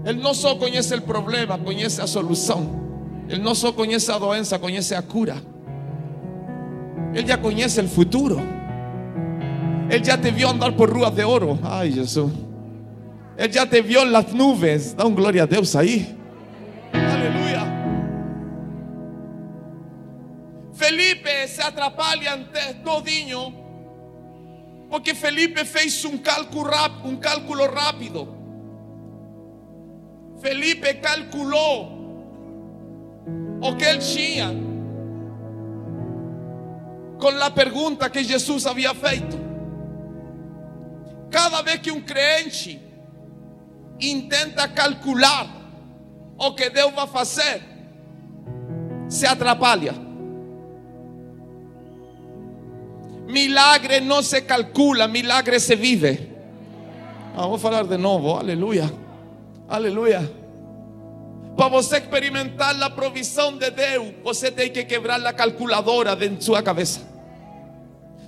Él no solo conoce el problema, conoce la solución. Él no solo conoce la doença, conoce la cura. Él ya conoce el futuro. Él ya te vio andar por ruas de oro. Ay, Jesús. Él ya te vio en las nubes. Da un gloria a Dios ahí. Aleluya. Felipe se atrapalha todinho. Porque Felipe fez um cálculo, ráp- um cálculo rápido. Felipe calculou o que ele tinha com a pergunta que Jesus havia feito. Cada vez que um crente intenta calcular o que Deus vai fazer, se atrapalha. Milagre não se calcula, milagre se vive. Ah, vou falar de novo, aleluia, aleluia. Para você experimentar a provisão de Deus, você tem que quebrar a calculadora de sua cabeça.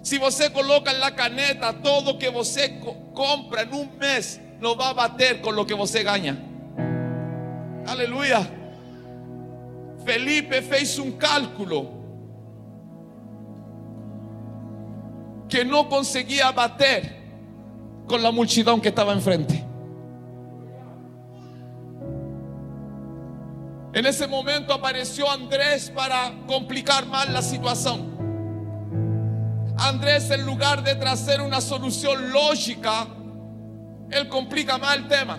Se você coloca na caneta todo que você co- compra em um mês, não vai bater com o que você ganha. Aleluia. Felipe fez um cálculo que não conseguia bater com a multidão que estava enfrente. En ese momento apareció Andrés para complicar más la situación. Andrés, en lugar de traer una solución lógica, él complica más el tema.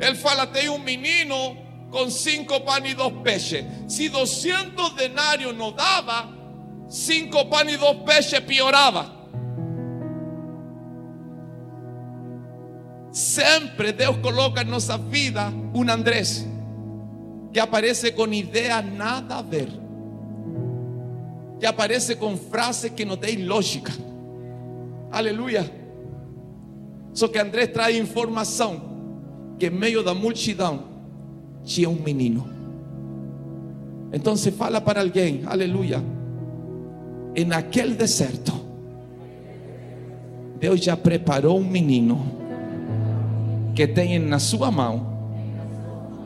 Él fala, tem un menino con cinco panes y dos peces. Si 200 denarios no daba, cinco panes y dos peces pioraba. Siempre Dios coloca en nuestra vida un Andrés que aparece con ideas nada a ver, que aparece con frases que no tienen lógica. Aleluya. Só que Andrés trae información que en medio da multidão tinha um menino. Entonces fala para alguém, aleluya. En aquel deserto, Deus já preparou um menino que tem na sua mão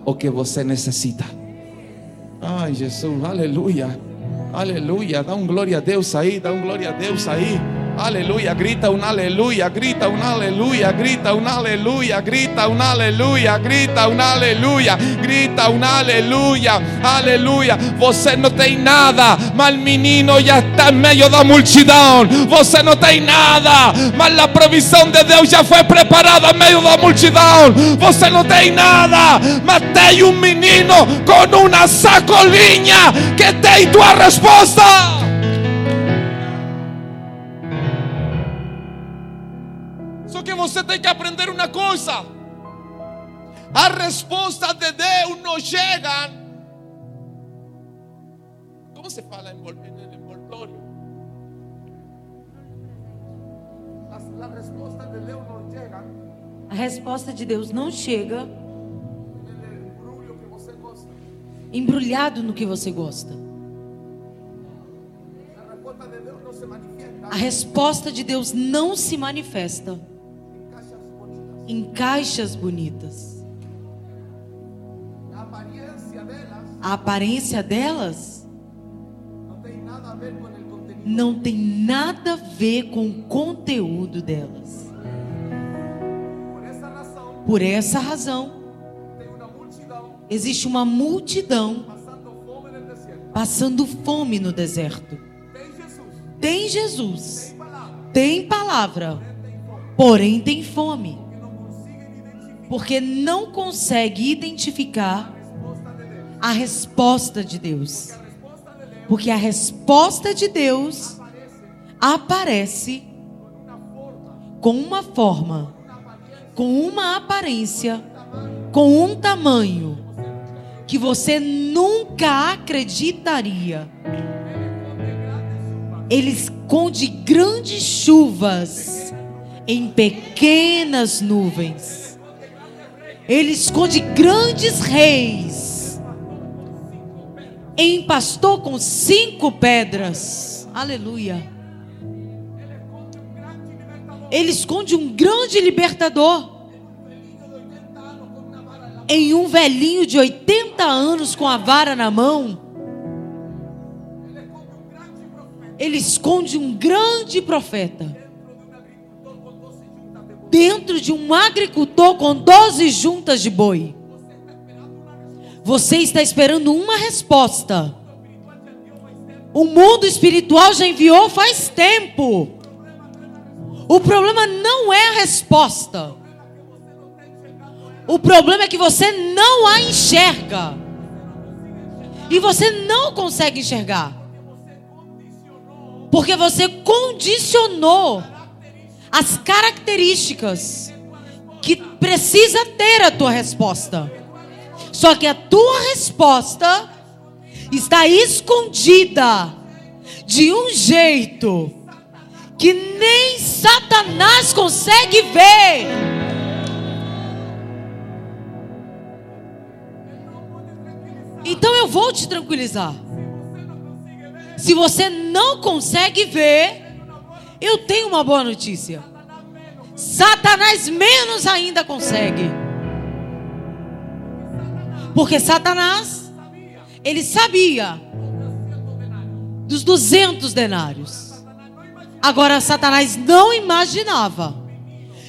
o que você necessita. Ai, Jesus, aleluia. Aleluia. Dá um glória a Deus aí, dá um glória a Deus aí. Aleluya, grita un aleluya, grita un aleluya, grita un aleluya, grita un aleluya, grita un aleluya, grita un aleluya, aleluya. Você não tem nada, mas menino já está em meio da multidão. Você não tem nada, mas a provisão de Deus já foi preparada em meio da multidão. Você não tem nada, mas tem um menino com uma sacolinha que tem tua resposta. Você tem que aprender uma coisa. A resposta de Deus não chega. Como se fala em envoltório? A resposta de Deus não chega
A resposta de Deus não chega embrulhado no que você gosta.
A resposta de Deus não se
manifesta
em caixas bonitas. A aparência delas não tem nada a ver com o conteúdo
delas.
Por essa razão,
existe uma multidão
passando fome no deserto. Tem Jesus,
tem
palavra,
porém tem fome porque não consegue identificar
a resposta de Deus.
Porque a resposta de Deus
aparece com uma forma,
com uma
aparência,
com um tamanho que você nunca acreditaria. Ele esconde grandes chuvas em pequenas nuvens. Ele esconde grandes reis em pastor com cinco pedras. Aleluia. Ele esconde um grande libertador em um velhinho de 80 anos com a vara na mão. Ele esconde um grande profeta dentro de um agricultor com 12 juntas de boi. Você está esperando uma resposta. O mundo espiritual já enviou faz tempo. O problema não é a resposta. O problema é que você não a enxerga. E você não consegue enxergar. Porque você condicionou as características que precisa ter a tua resposta. Só que a tua resposta está escondida de um jeito que nem Satanás consegue ver. Então eu vou te tranquilizar. Se você não consegue ver, eu tenho uma boa notícia. Satanás menos ainda consegue. Porque Satanás, ele sabia dos 200 denários. Agora Satanás não imaginava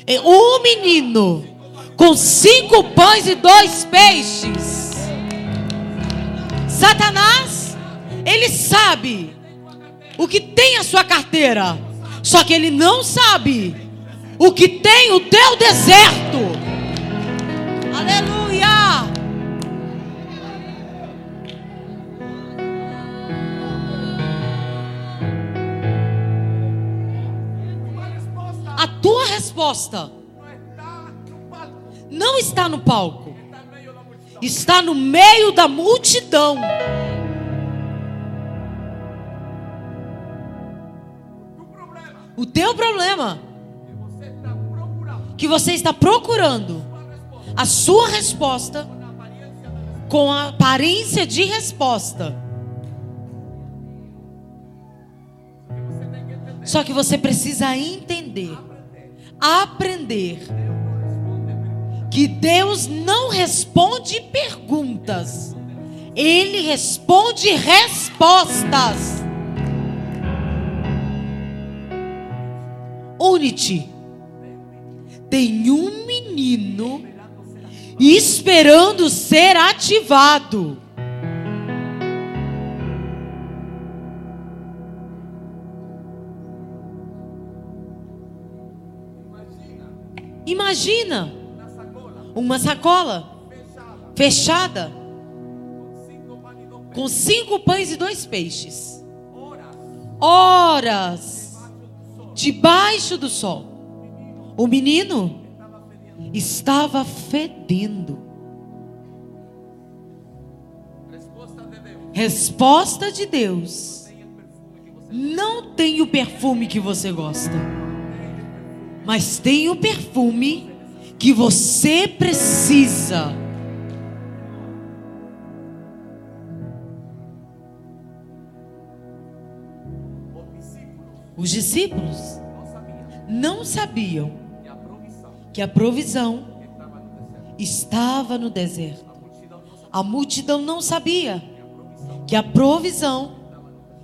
E um menino com cinco pães e dois peixes. Satanás, ele sabe o que tem a sua carteira, só que ele não sabe o que tem o teu deserto. Aleluia! A tua resposta não está no palco, está no meio da multidão. O teu problema que você está procurando a sua resposta com a aparência de resposta. Só que você precisa entender, aprender que Deus não responde perguntas, Ele responde respostas. Tem um menino esperando ser ativado. Imagina uma sacola fechada com cinco pães e dois peixes. Horas debaixo do sol. O menino estava fedendo. Resposta de Deus. Não tem o perfume que você gosta, mas tem o perfume que você precisa. Os discípulos não sabiam que a provisão estava no deserto. A multidão não sabia que a provisão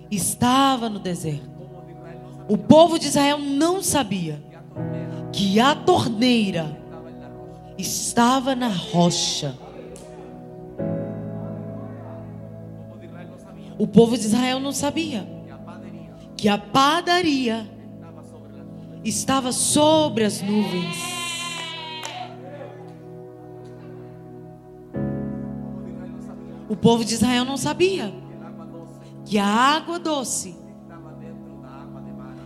estava no deserto. O povo de Israel não sabia que a torneira estava na rocha. O povo de Israel não sabia que a padaria estava sobre as nuvens. O povo de Israel não sabia que a água doce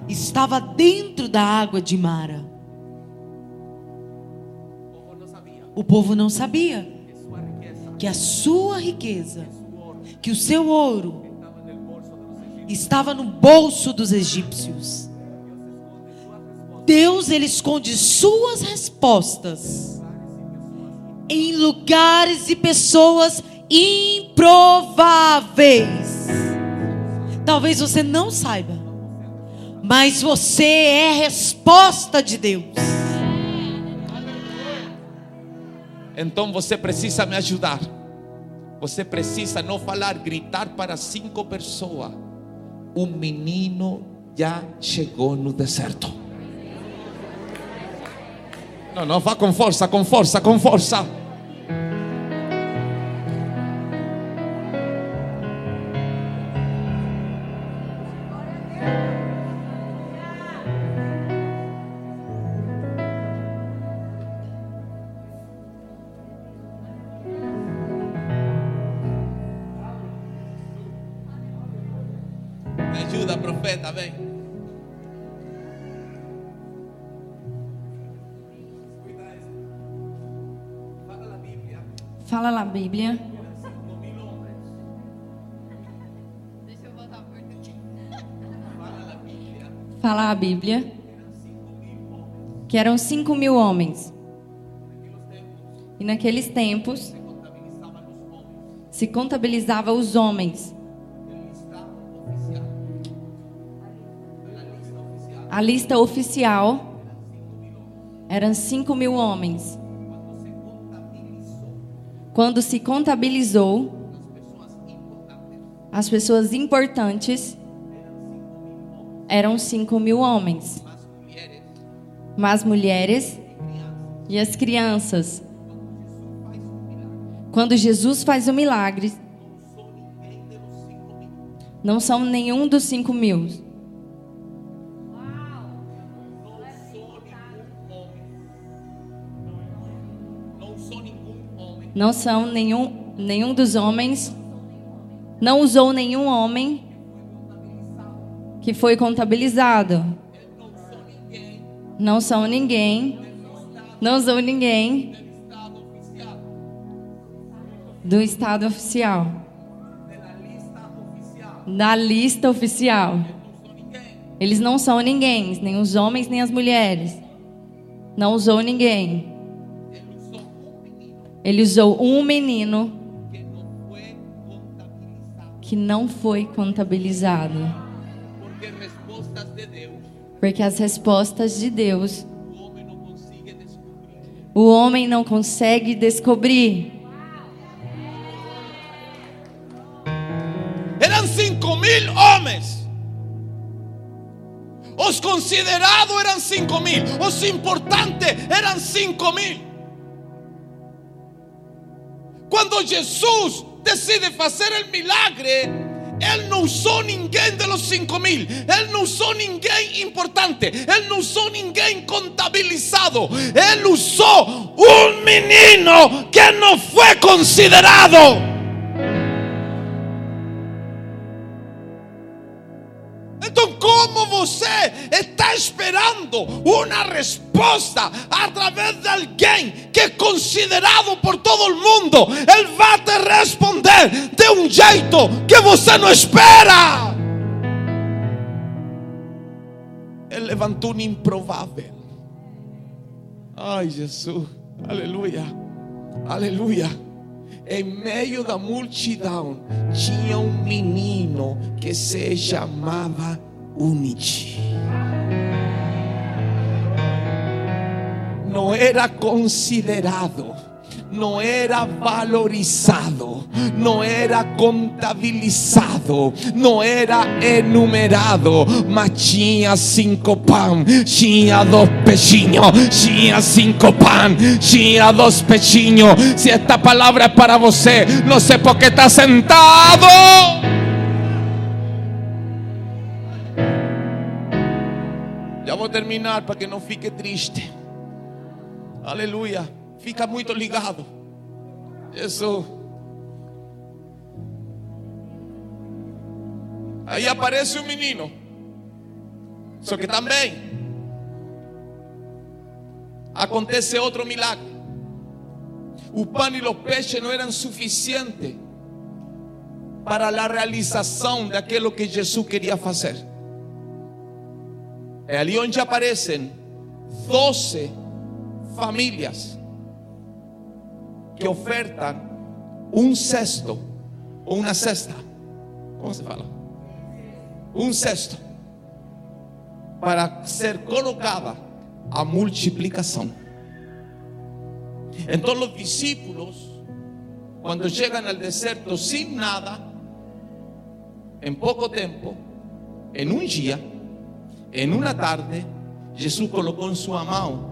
estava dentro da água de Mara. O povo não sabia que a sua riqueza, que o seu ouro estava no bolso dos egípcios. Deus ele esconde suas respostas em lugares e pessoas improváveis. Talvez você não saiba, mas você é resposta de Deus.
Então você precisa me ajudar. Você precisa não falar, gritar para cinco pessoas. Um menino já chegou no deserto. Não, não, vá com força, com força, com força.
Fala lá, Bíblia. Fala a Bíblia. Que eram cinco mil homens. E naqueles tempos se contabilizava os homens. A lista oficial eram cinco mil homens. Quando se contabilizou as pessoas importantes, eram cinco mil homens. Mas mulheres e as crianças. Quando Jesus faz o milagre, não são nenhum dos cinco mil. Não são nenhum, nenhum dos homens. Não usou nenhum homem que foi contabilizado. Não são ninguém. Não usou ninguém do estado oficial. Da lista oficial. Eles não são ninguém, nem os homens nem as mulheres. Não usou ninguém. Ele usou um menino que não foi contabilizado.
Porque
as respostas de Deus
o homem não consegue descobrir.
Eram cinco mil homens. Os considerados eran cinco mil. Os importantes eran cinco mil. Quando Jesus decide fazer o milagre, Ele não usou ninguém de los cinco mil. Ele não usou ninguém importante. Ele não usou ninguém contabilizado. Ele usou um menino que não foi considerado. Como você está esperando uma resposta através de alguém que é considerado por todo o mundo, ele vai te responder de um jeito que você não espera. Ele levantou um improvável. Ai, Jesus, aleluia, aleluia. Em meio da multidão tinha um menino que se chamava Unity. Não era considerado, não era valorizado, não era contabilizado, não era enumerado, mas tinha cinco pão, tinha dois peixinhos, tinha cinco pão, tinha dois peixinhos. Se esta palavra é para você, não sei por que está sentado. Já vou terminar para que não fique triste. Aleluia. Fica muito ligado. Jesus. Aí aparece um menino. Só que também acontece outro milagre. O pão e os peixes não eram suficientes para a realização daquilo que Jesus queria fazer. É ali onde aparecem doze famílias que ofertam um cesto ou uma cesta. Como se fala? Um cesto para ser colocada a multiplicação. Então os discípulos, quando chegam ao deserto sem nada, em pouco tempo, em um dia, em uma tarde, Jesus colocou em sua mão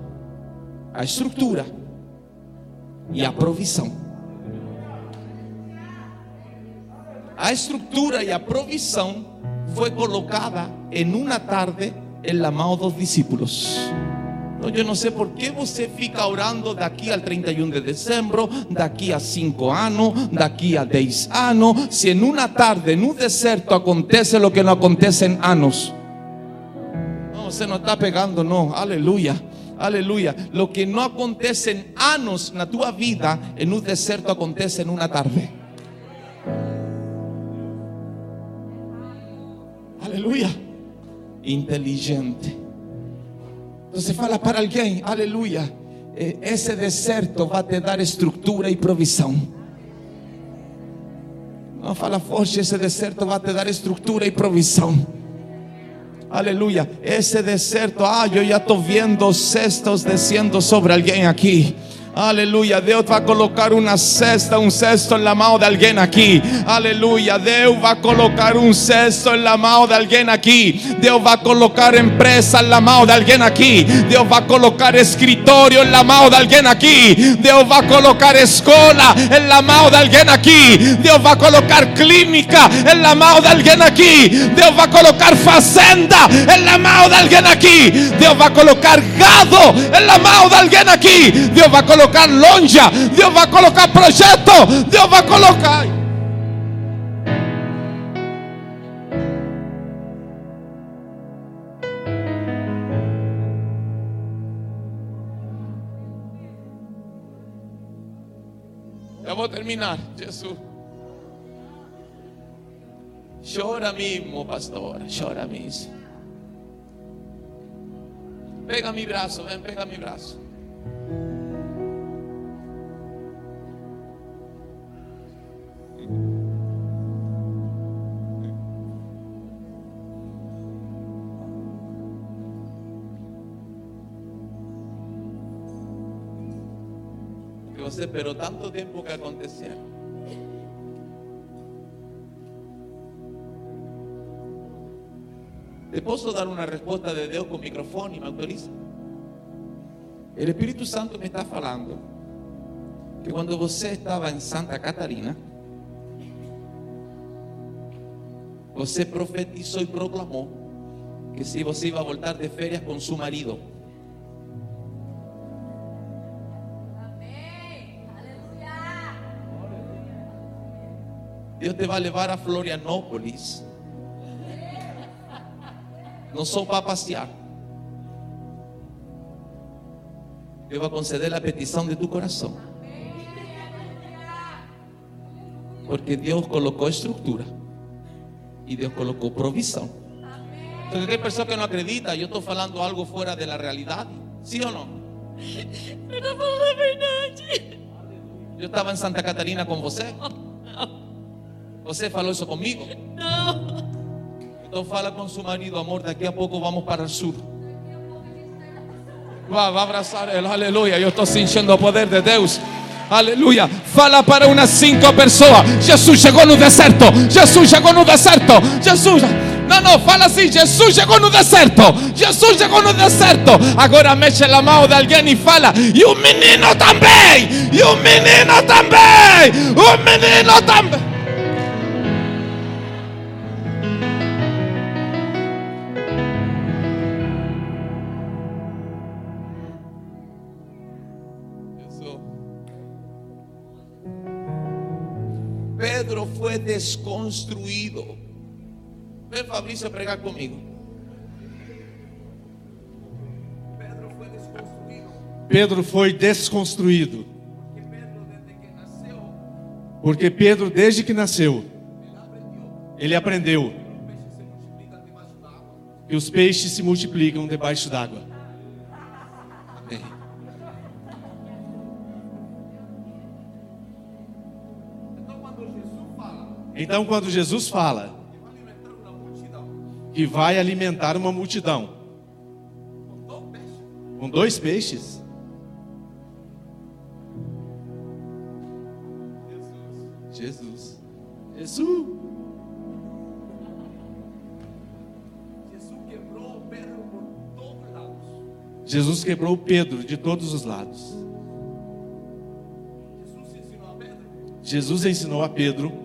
a estrutura e a provisão. A estrutura e a provisão foi colocada em uma tarde em la mão dos discípulos. Eu não sei por que você fica orando daqui ao 31 de dezembro, daqui a 5 anos, daqui a 10 anos, se em uma tarde, no deserto, acontece o que não acontece em anos. Você não está pegando, não. Aleluia. Aleluia. Lo que não acontece em anos na tua vida, em um deserto acontece em uma tarde. Aleluia. Inteligente. Então fala para alguém, aleluia. eh, Esse deserto vai te dar estrutura e provisão. Não fala forte, esse deserto vai te dar estrutura e provisão. Aleluia. Esse deserto, ah, eu já estou vendo cestos descendo sobre alguém aqui. Aleluia, Deus vai colocar uma cesta, um cesto na mão de alguém aqui. Aleluia, Deus vai colocar um cesto na mão de alguém aqui. Deus vai colocar empresa na mão de alguém aqui. Deus vai colocar escritório na mão de alguém aqui. Deus vai colocar escola na mão de alguém aqui. Deus vai colocar clínica na mão de alguém aqui. Deus vai colocar fazenda na mão de alguém aqui. Deus vai colocar gado na mão de alguém aqui. Deus vai colocar lonja. Deus vai colocar projeto. Deus vai colocar. Eu vou terminar, Jesus. Chora mesmo, pastora, chora mesmo. Pega mi braço, vem, pega mi braço. Esperou tanto tempo que acontecer. ¿Te puedo dar una respuesta de Dios con micrófono y me autoriza? El Espíritu Santo me está falando que quando você estava em Santa Catarina, você profetizou e proclamou que se você ia voltar de férias com seu marido, Deus te vai levar a Florianópolis. Não só para passear. Deus vai conceder a petição de tu coração. Porque Deus colocou estrutura. E Deus colocou provisão. Porque tem pessoas que não acreditam. Eu estou falando algo fora da realidade. Sim ou não?
Eu tô falando a verdade.
Eu estava em Santa Catarina com você? Você falou isso comigo?
Não.
Então fala com seu marido, amor, daqui a pouco vamos para o sul. Vá, vá abraçar ele, aleluia. Eu estou sentindo o poder de Deus. Aleluia. Fala para umas cinco pessoas. Jesus chegou no deserto. Jesus chegou no deserto. Jesus. Não, não, fala assim. Jesus chegou no deserto. Jesus chegou no deserto. Agora mexe a mão de alguém e fala. E o menino também. E o menino também. O menino também. desconstruído. Vem Fabrício pregar comigo. Pedro.
Pedro foi desconstruído.
Porque Pedro, desde que
nasceu, ele aprendeu
que
os peixes se multiplicam debaixo d'água.
Então, quando Jesus fala que vai alimentar uma multidão, com dois peixes, Jesus.
Jesus,
Jesus quebrou Pedro por todos os lados.
Jesus quebrou Pedro de todos os lados.
Jesus ensinou a Pedro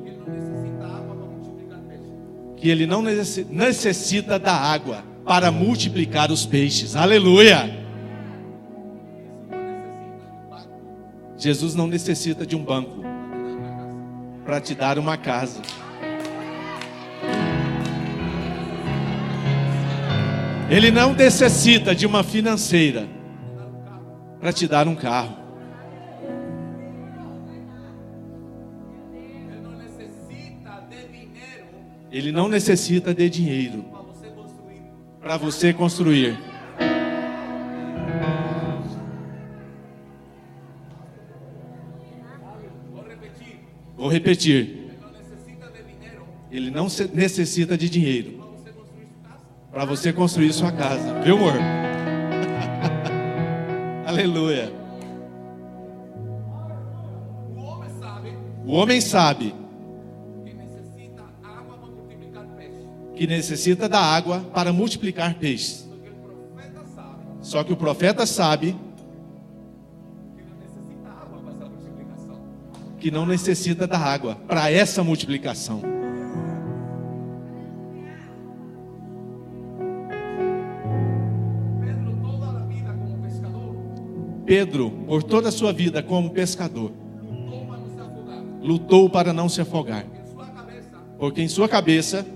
Que ele não necessita
da água para multiplicar os peixes. Aleluia! Jesus não necessita de um banco para te dar uma casa. Ele não necessita de uma financeira para te dar um carro.
Ele não necessita de dinheiro para você construir. Vou repetir. Ele não necessita de dinheiro para você construir sua casa.
Viu, amor? Aleluia.
O homem sabe que necessita
da água para multiplicar peixes. Só que o profeta sabe
que não necessita
da água para essa multiplicação.
Pedro,
por toda a sua vida como pescador,
lutou para não se afogar.
Porque em sua cabeça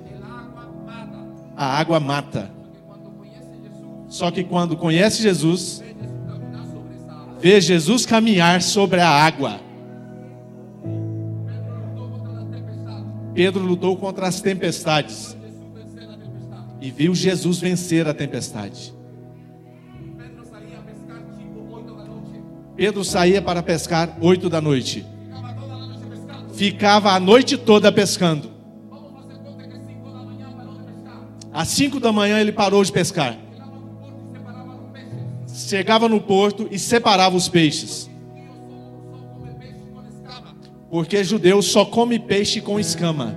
a água mata. Só que quando conhece Jesus,
vê Jesus caminhar sobre
a água.
Pedro lutou contra as tempestades
e viu Jesus vencer a tempestade.
Pedro saía
para pescar oito da noite.
Ficava a noite
toda pescando.
Às 5 da manhã
ele parou de pescar.
Chegava no porto e separava os peixes.
Porque judeu só come peixe com escama.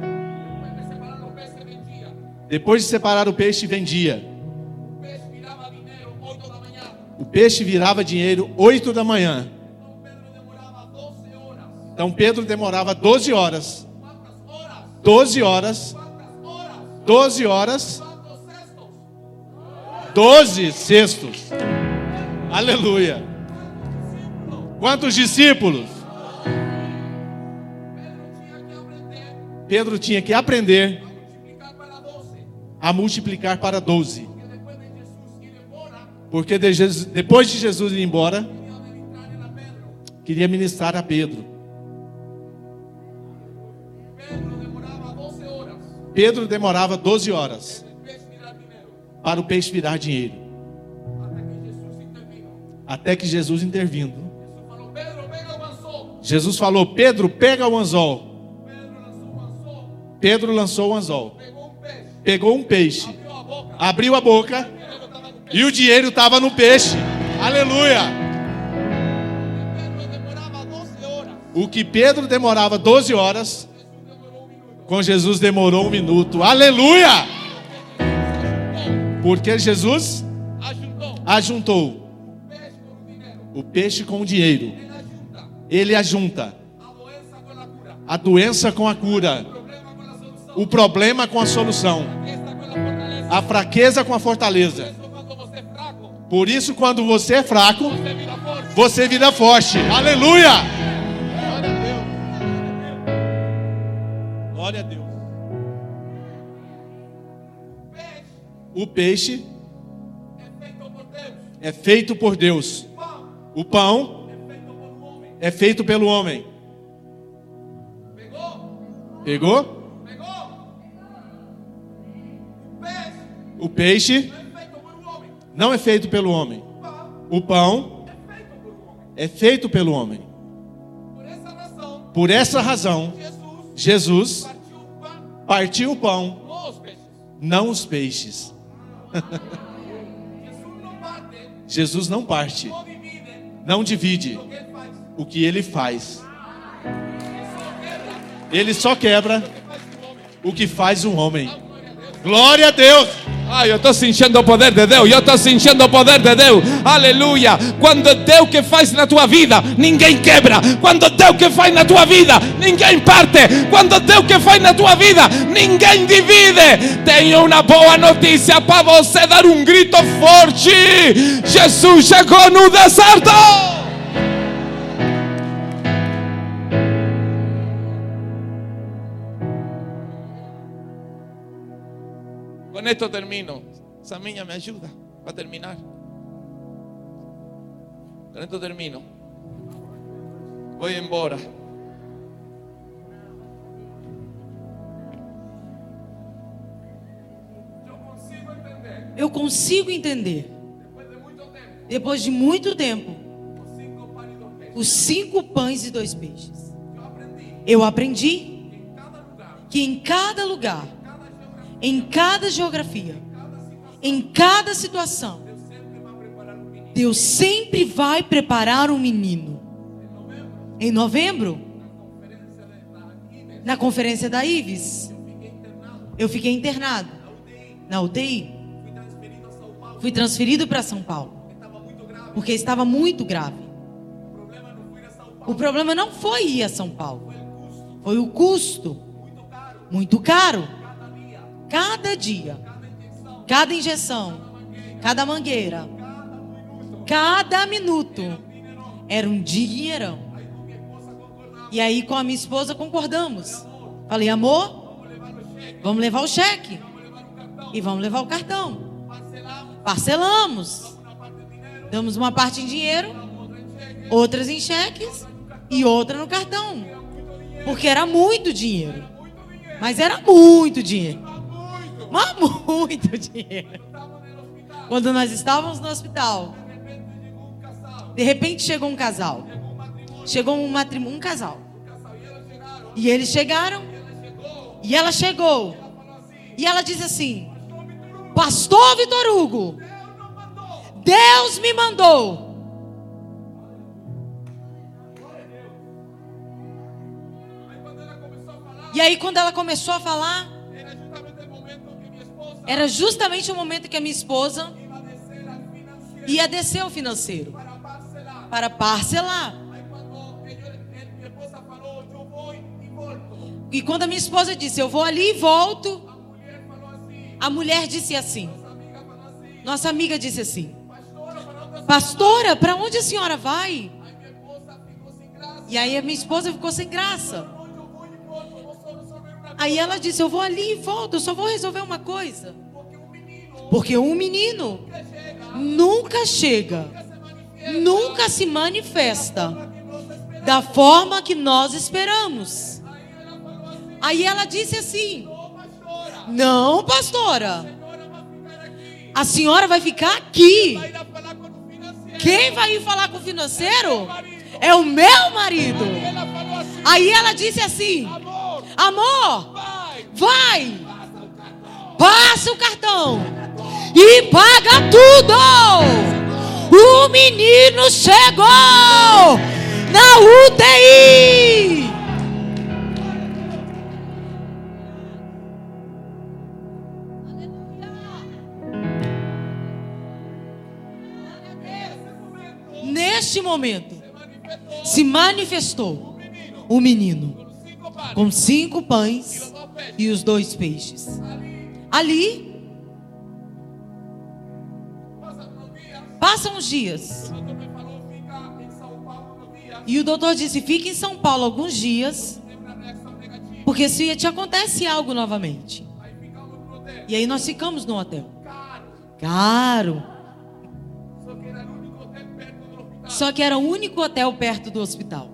Depois de separar o peixe, vendia.
O peixe virava dinheiro 8 da manhã. Então Pedro demorava 12 horas.
12 horas 12 horas. 12
cestos.
Aleluia. Quantos discípulos?
Pedro tinha que aprender a multiplicar para 12. Porque depois de Jesus ir embora, queria ministrar
a Pedro.
Pedro demorava 12 horas para o peixe virar dinheiro. Até que Jesus
intervindo.
Jesus falou: Pedro, pega o anzol.
Pedro
lançou o anzol. Pegou um peixe. Abriu a boca.
E o dinheiro estava no peixe. Aleluia. O que Pedro demorava 12 horas, com Jesus demorou um minuto. Aleluia! Porque Jesus
ajuntou o peixe com o dinheiro. Ele ajunta a doença com a cura, o problema com a solução,
a fraqueza com a fortaleza. Por isso, quando você é fraco,
você vira forte.
Aleluia! Glória a Deus. O peixe
é feito por Deus.
O pão
é feito
pelo homem.
Pegou? O peixe não é feito
pelo homem.
O pão é feito
pelo homem.
Por essa razão, Jesus partiu o pão,
não os peixes.
Jesus não
parte,
não divide
né?
o que ele faz.
Ele
só quebra o que faz o homem.
Glória a Deus!
Ah, eu estou sentindo o poder de Deus, eu estou sentindo o poder de Deus, aleluia. Quando é Deus que faz na tua vida, ninguém quebra. Quando é Deus que faz na tua vida, ninguém parte. Quando é Deus que faz na tua vida, ninguém divide. Tenho uma boa notícia para você dar um grito forte: Jesus chegou no deserto. Con esto termino. Saminha, me ayuda para terminar. Con esto termino. Voy embora.
Eu consigo entender. Depois de muito tempo, os cinco
pães e dois peixes.
Eu aprendi
Eu aprendi
em cada lugar,
que em cada lugar, em cada geografia, em cada situação.
Deus sempre vai preparar um menino.
Em novembro, na conferência da Ives, eu fiquei internado na UTI. Fui transferido para São Paulo. Porque estava muito grave. O problema não foi ir a São Paulo. Foi o custo. Muito caro. Cada dia. Cada injeção. Cada mangueira. Cada minuto. Era um dinheirão. E aí com a minha esposa concordamos. Falei, amor, vamos levar o cheque. E vamos levar o cartão. Parcelamos. Damos uma parte em dinheiro, outras em cheques e outra no cartão. Porque era muito dinheiro. Mas era muito dinheiro. Mas muito dinheiro. Quando nós estávamos no hospital, de repente chegou um casal. Chegou um matrimônio, um casal. E eles chegaram. E ela chegou. E ela disse assim: Pastor Vitor Hugo, Deus me mandou. E aí, quando ela começou a falar,
Era justamente o momento que
a minha esposa ia descer ao financeiro para parcelar. E quando a minha esposa disse, eu vou ali e volto, a mulher disse assim. Nossa amiga disse assim: Pastora, para onde a senhora vai? E aí a minha esposa ficou sem graça. Aí ela disse: Eu vou ali e volto, eu só vou resolver uma coisa. Porque um menino nunca chega, nunca se manifesta da forma que nós esperamos. Aí ela disse assim: Não, pastora, a senhora vai ficar aqui. Quem vai ir falar com o financeiro? É o meu marido. Aí ela disse assim: Amor, vai, passa o cartão e paga tudo. O menino chegou na UTI. Neste momento, se manifestou o menino com cinco pães e os dois peixes. Ali, passam os dias. E o doutor disse: fique em São Paulo alguns dias, porque se te acontece algo novamente. E aí nós ficamos no hotel. Caro. Só que era o único hotel perto do hospital.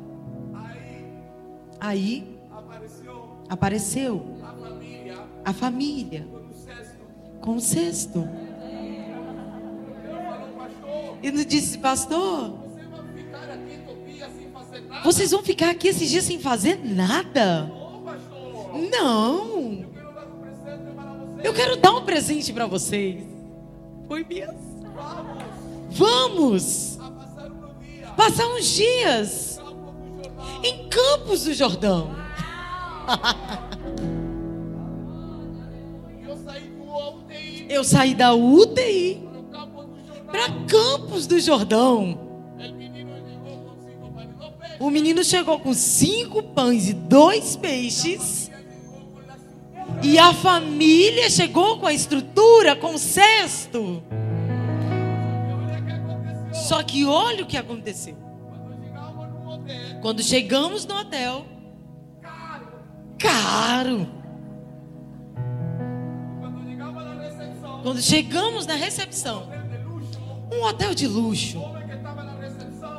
Aí apareceu a família com o cesto. E nos disse, pastor, vocês vão ficar aqui esses dias sem fazer nada? Não. Eu quero dar um presente para vocês. Foi mesmo. Vamos passar uns dias em Campos do Jordão. Eu saí da UTI para Campos do Jordão. O menino chegou com cinco pães e dois peixes. E a família chegou com a estrutura, com o cesto. Só que olha o que aconteceu. Quando chegamos no hotel, caro. Quando chegamos na recepção, um hotel de luxo.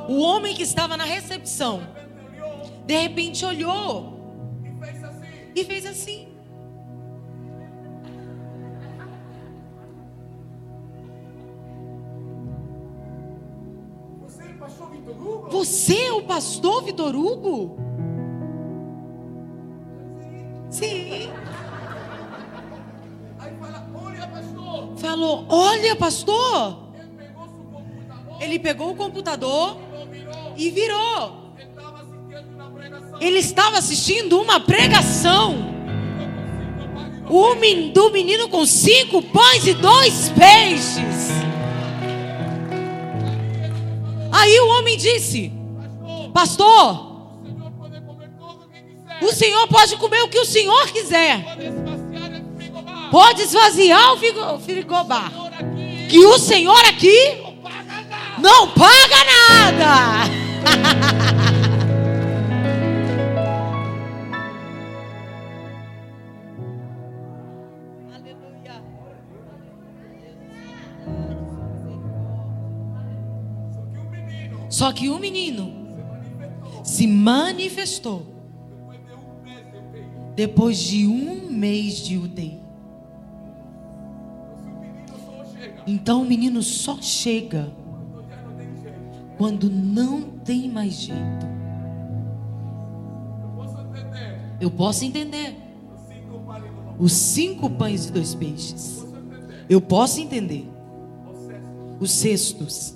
O homem que estava na recepção, de repente olhou e fez assim. Você é o pastor Vitor Hugo? Falou: Olha, pastor. Ele pegou o computador e virou. Ele estava assistindo uma pregação. O men- do menino com cinco pães e dois peixes. Aí o homem disse: Pastor, o senhor pode comer o que o senhor quiser. Pode esvaziar o frigo- frigobar. Que o senhor aqui não paga nada. Só que o menino se manifestou depois de um mês de UTI. Então o menino só chega quando não tem mais jeito. Eu posso entender. Os cinco pães e dois peixes. Eu posso entender. Os cestos.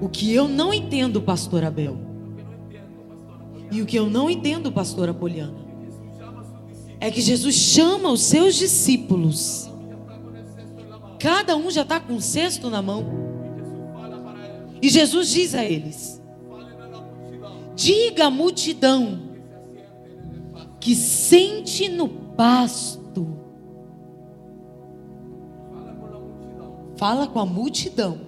O que eu não entendo, pastor Abel. E o que eu não entendo, pastor Apoliana. é que Jesus chama os seus discípulos. Cada um já está com um cesto na mão. E Jesus diz a eles: Diga à multidão que sente no pasto. Fala com a multidão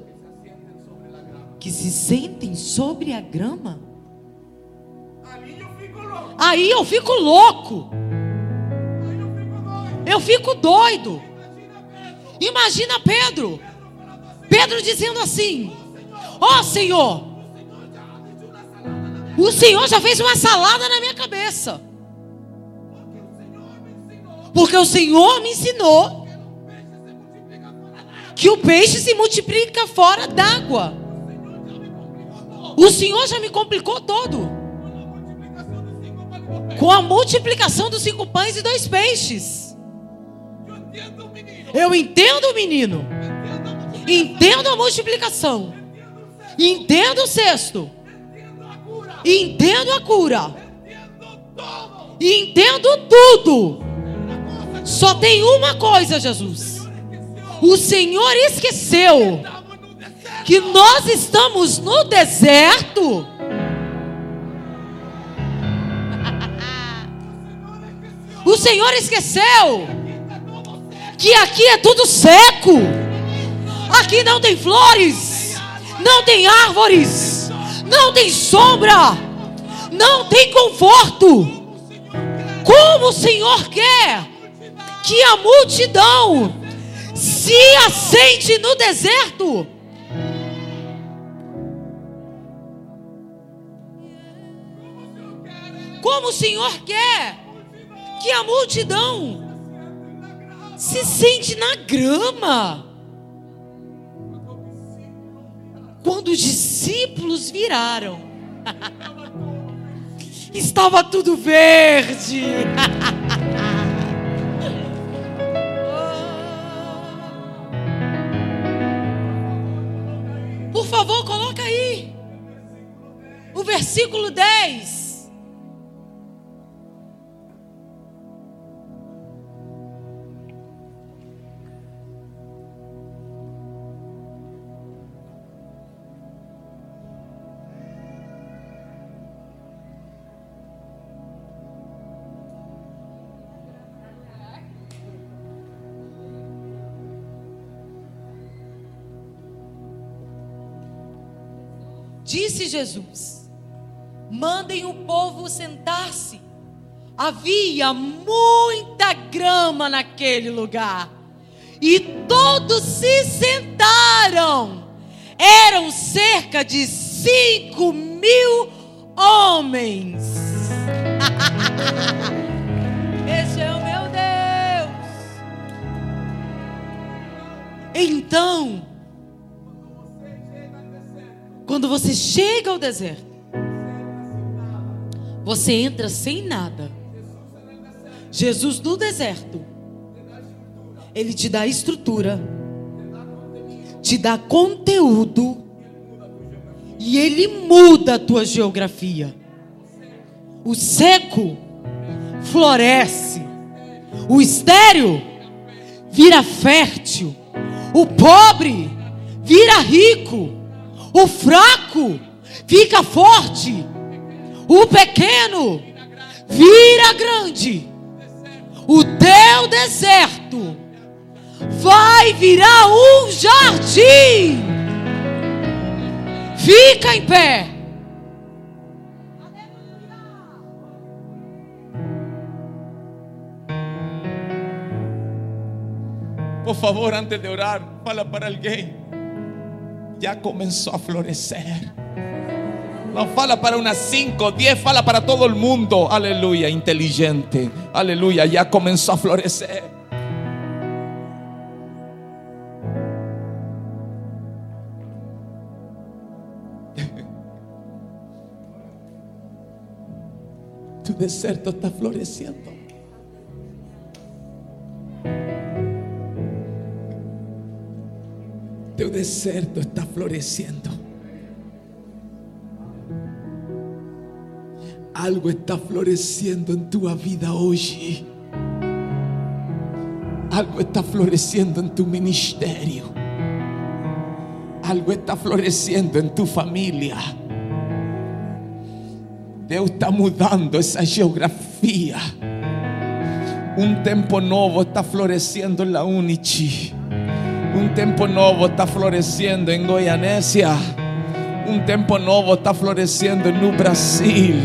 que se sentem sobre a grama. Aí eu fico louco. Eu fico doido. Imagina Pedro. Pedro dizendo assim: Ó Senhor, o Senhor já fez uma salada na minha cabeça. Porque o Senhor me ensinou que o peixe se multiplica fora d'água. O Senhor já me complicou todo. Com a multiplicação dos cinco pães e dois peixes. Eu entendo o menino. Entendo a multiplicação. Entendo o cesto. Entendo a cura. Entendo tudo. Só tem uma coisa, Jesus. O Senhor esqueceu que nós estamos no deserto. O Senhor esqueceu que aqui é tudo seco. Aqui não tem flores, não tem árvores, não tem sombra, não tem conforto. Como o Senhor quer que a multidão se assente no deserto? Como o Senhor quer que a multidão se sente na grama. Quando os discípulos viraram, estava tudo verde. Por favor, coloca aí. O versículo 10. Disse Jesus: Mandem o povo sentar-se. Havia muita grama naquele lugar. E todos se sentaram. Eram cerca de cinco mil homens. Esse é o meu Deus. Então, quando você chega ao deserto, você entra sem nada. Jesus no deserto, Ele te dá estrutura, te dá conteúdo, e Ele muda a tua geografia. O seco floresce, o estéreo vira fértil, o pobre vira rico. O fraco fica forte. O pequeno vira grande. O teu deserto vai virar um jardim. Fica em pé.
Por favor, antes de orar, fala para alguém. Ya comenzó a florecer. No fala para unas 5, 10, fala para todo el mundo. Aleluya, inteligente. Aleluya, ya comenzó a florecer. Tu desierto está floreciendo. Tu desierto está floreciendo. Algo está floreciendo en tu vida hoy. Algo está floreciendo en tu ministerio. Algo está floreciendo en tu familia. Deus está mudando essa geografia. Um tempo novo está florescendo en la Unity. Um tempo novo está florescendo em Goianésia. Um tempo novo está florescendo no Brasil.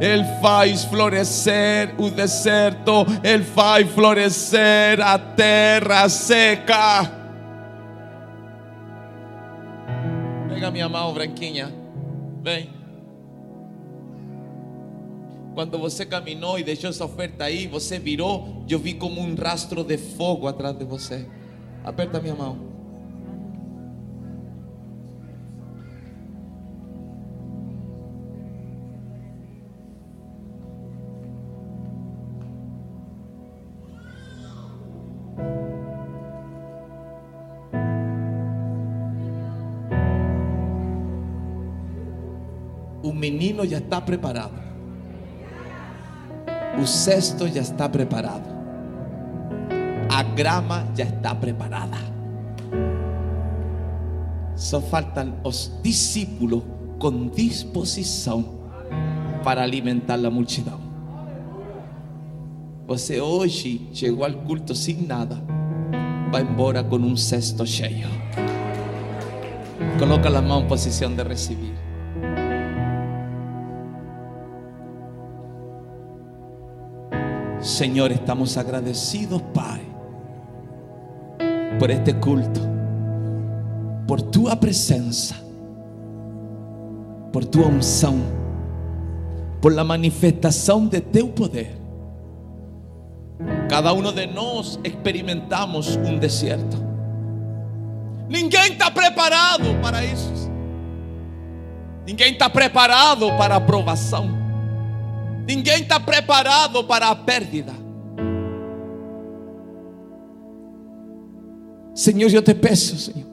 Ele faz florescer o deserto, Ele faz florescer a terra seca. Pega minha mão branquinha, vem. Quando você caminhou e deixou essa oferta aí, você virou, eu vi como um rastro de fogo atrás de você. Aperta minha mão. O menino já está preparado. O cesto já está preparado. A grama já está preparada. Só faltam os discípulos com disposição para alimentar a multidão. Você hoje chegou ao culto sem nada, vai embora com um cesto cheio. Coloca a mão em posição de receber. Señor, estamos agradecidos, Pai, por este culto, por tu presencia, por tu unción, por la manifestación de tu poder. Cada uno de nós experimentamos um deserto. Ninguém está preparado para isso. Ninguém está preparado para a aprovação. Ninguém está preparado para a pérdida. Senhor, eu te peço, Senhor,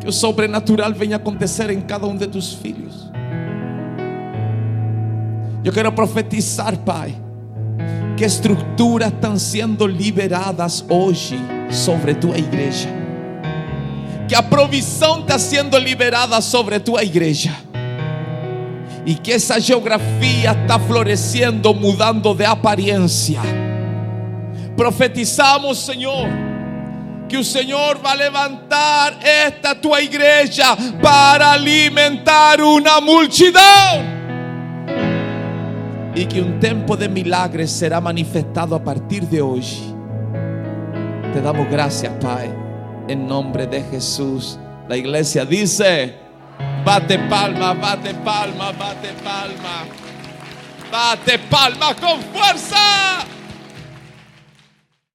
que o sobrenatural venha acontecer em cada um de tus filhos. Eu quero profetizar, Pai, que estruturas estão sendo liberadas hoje sobre tua igreja. Que a provisão está sendo liberada sobre tua igreja y que esa geografía está floreciendo, mudando de apariencia. Profetizamos, Señor, que el Señor va a levantar esta tu iglesia para alimentar una multitud. Y que un tiempo de milagres será manifestado a partir de hoy. Te damos gracias, Pai, en nombre de Jesús. La iglesia dice, Bate palma, bate palma, bate palma. Bate palma con fuerza.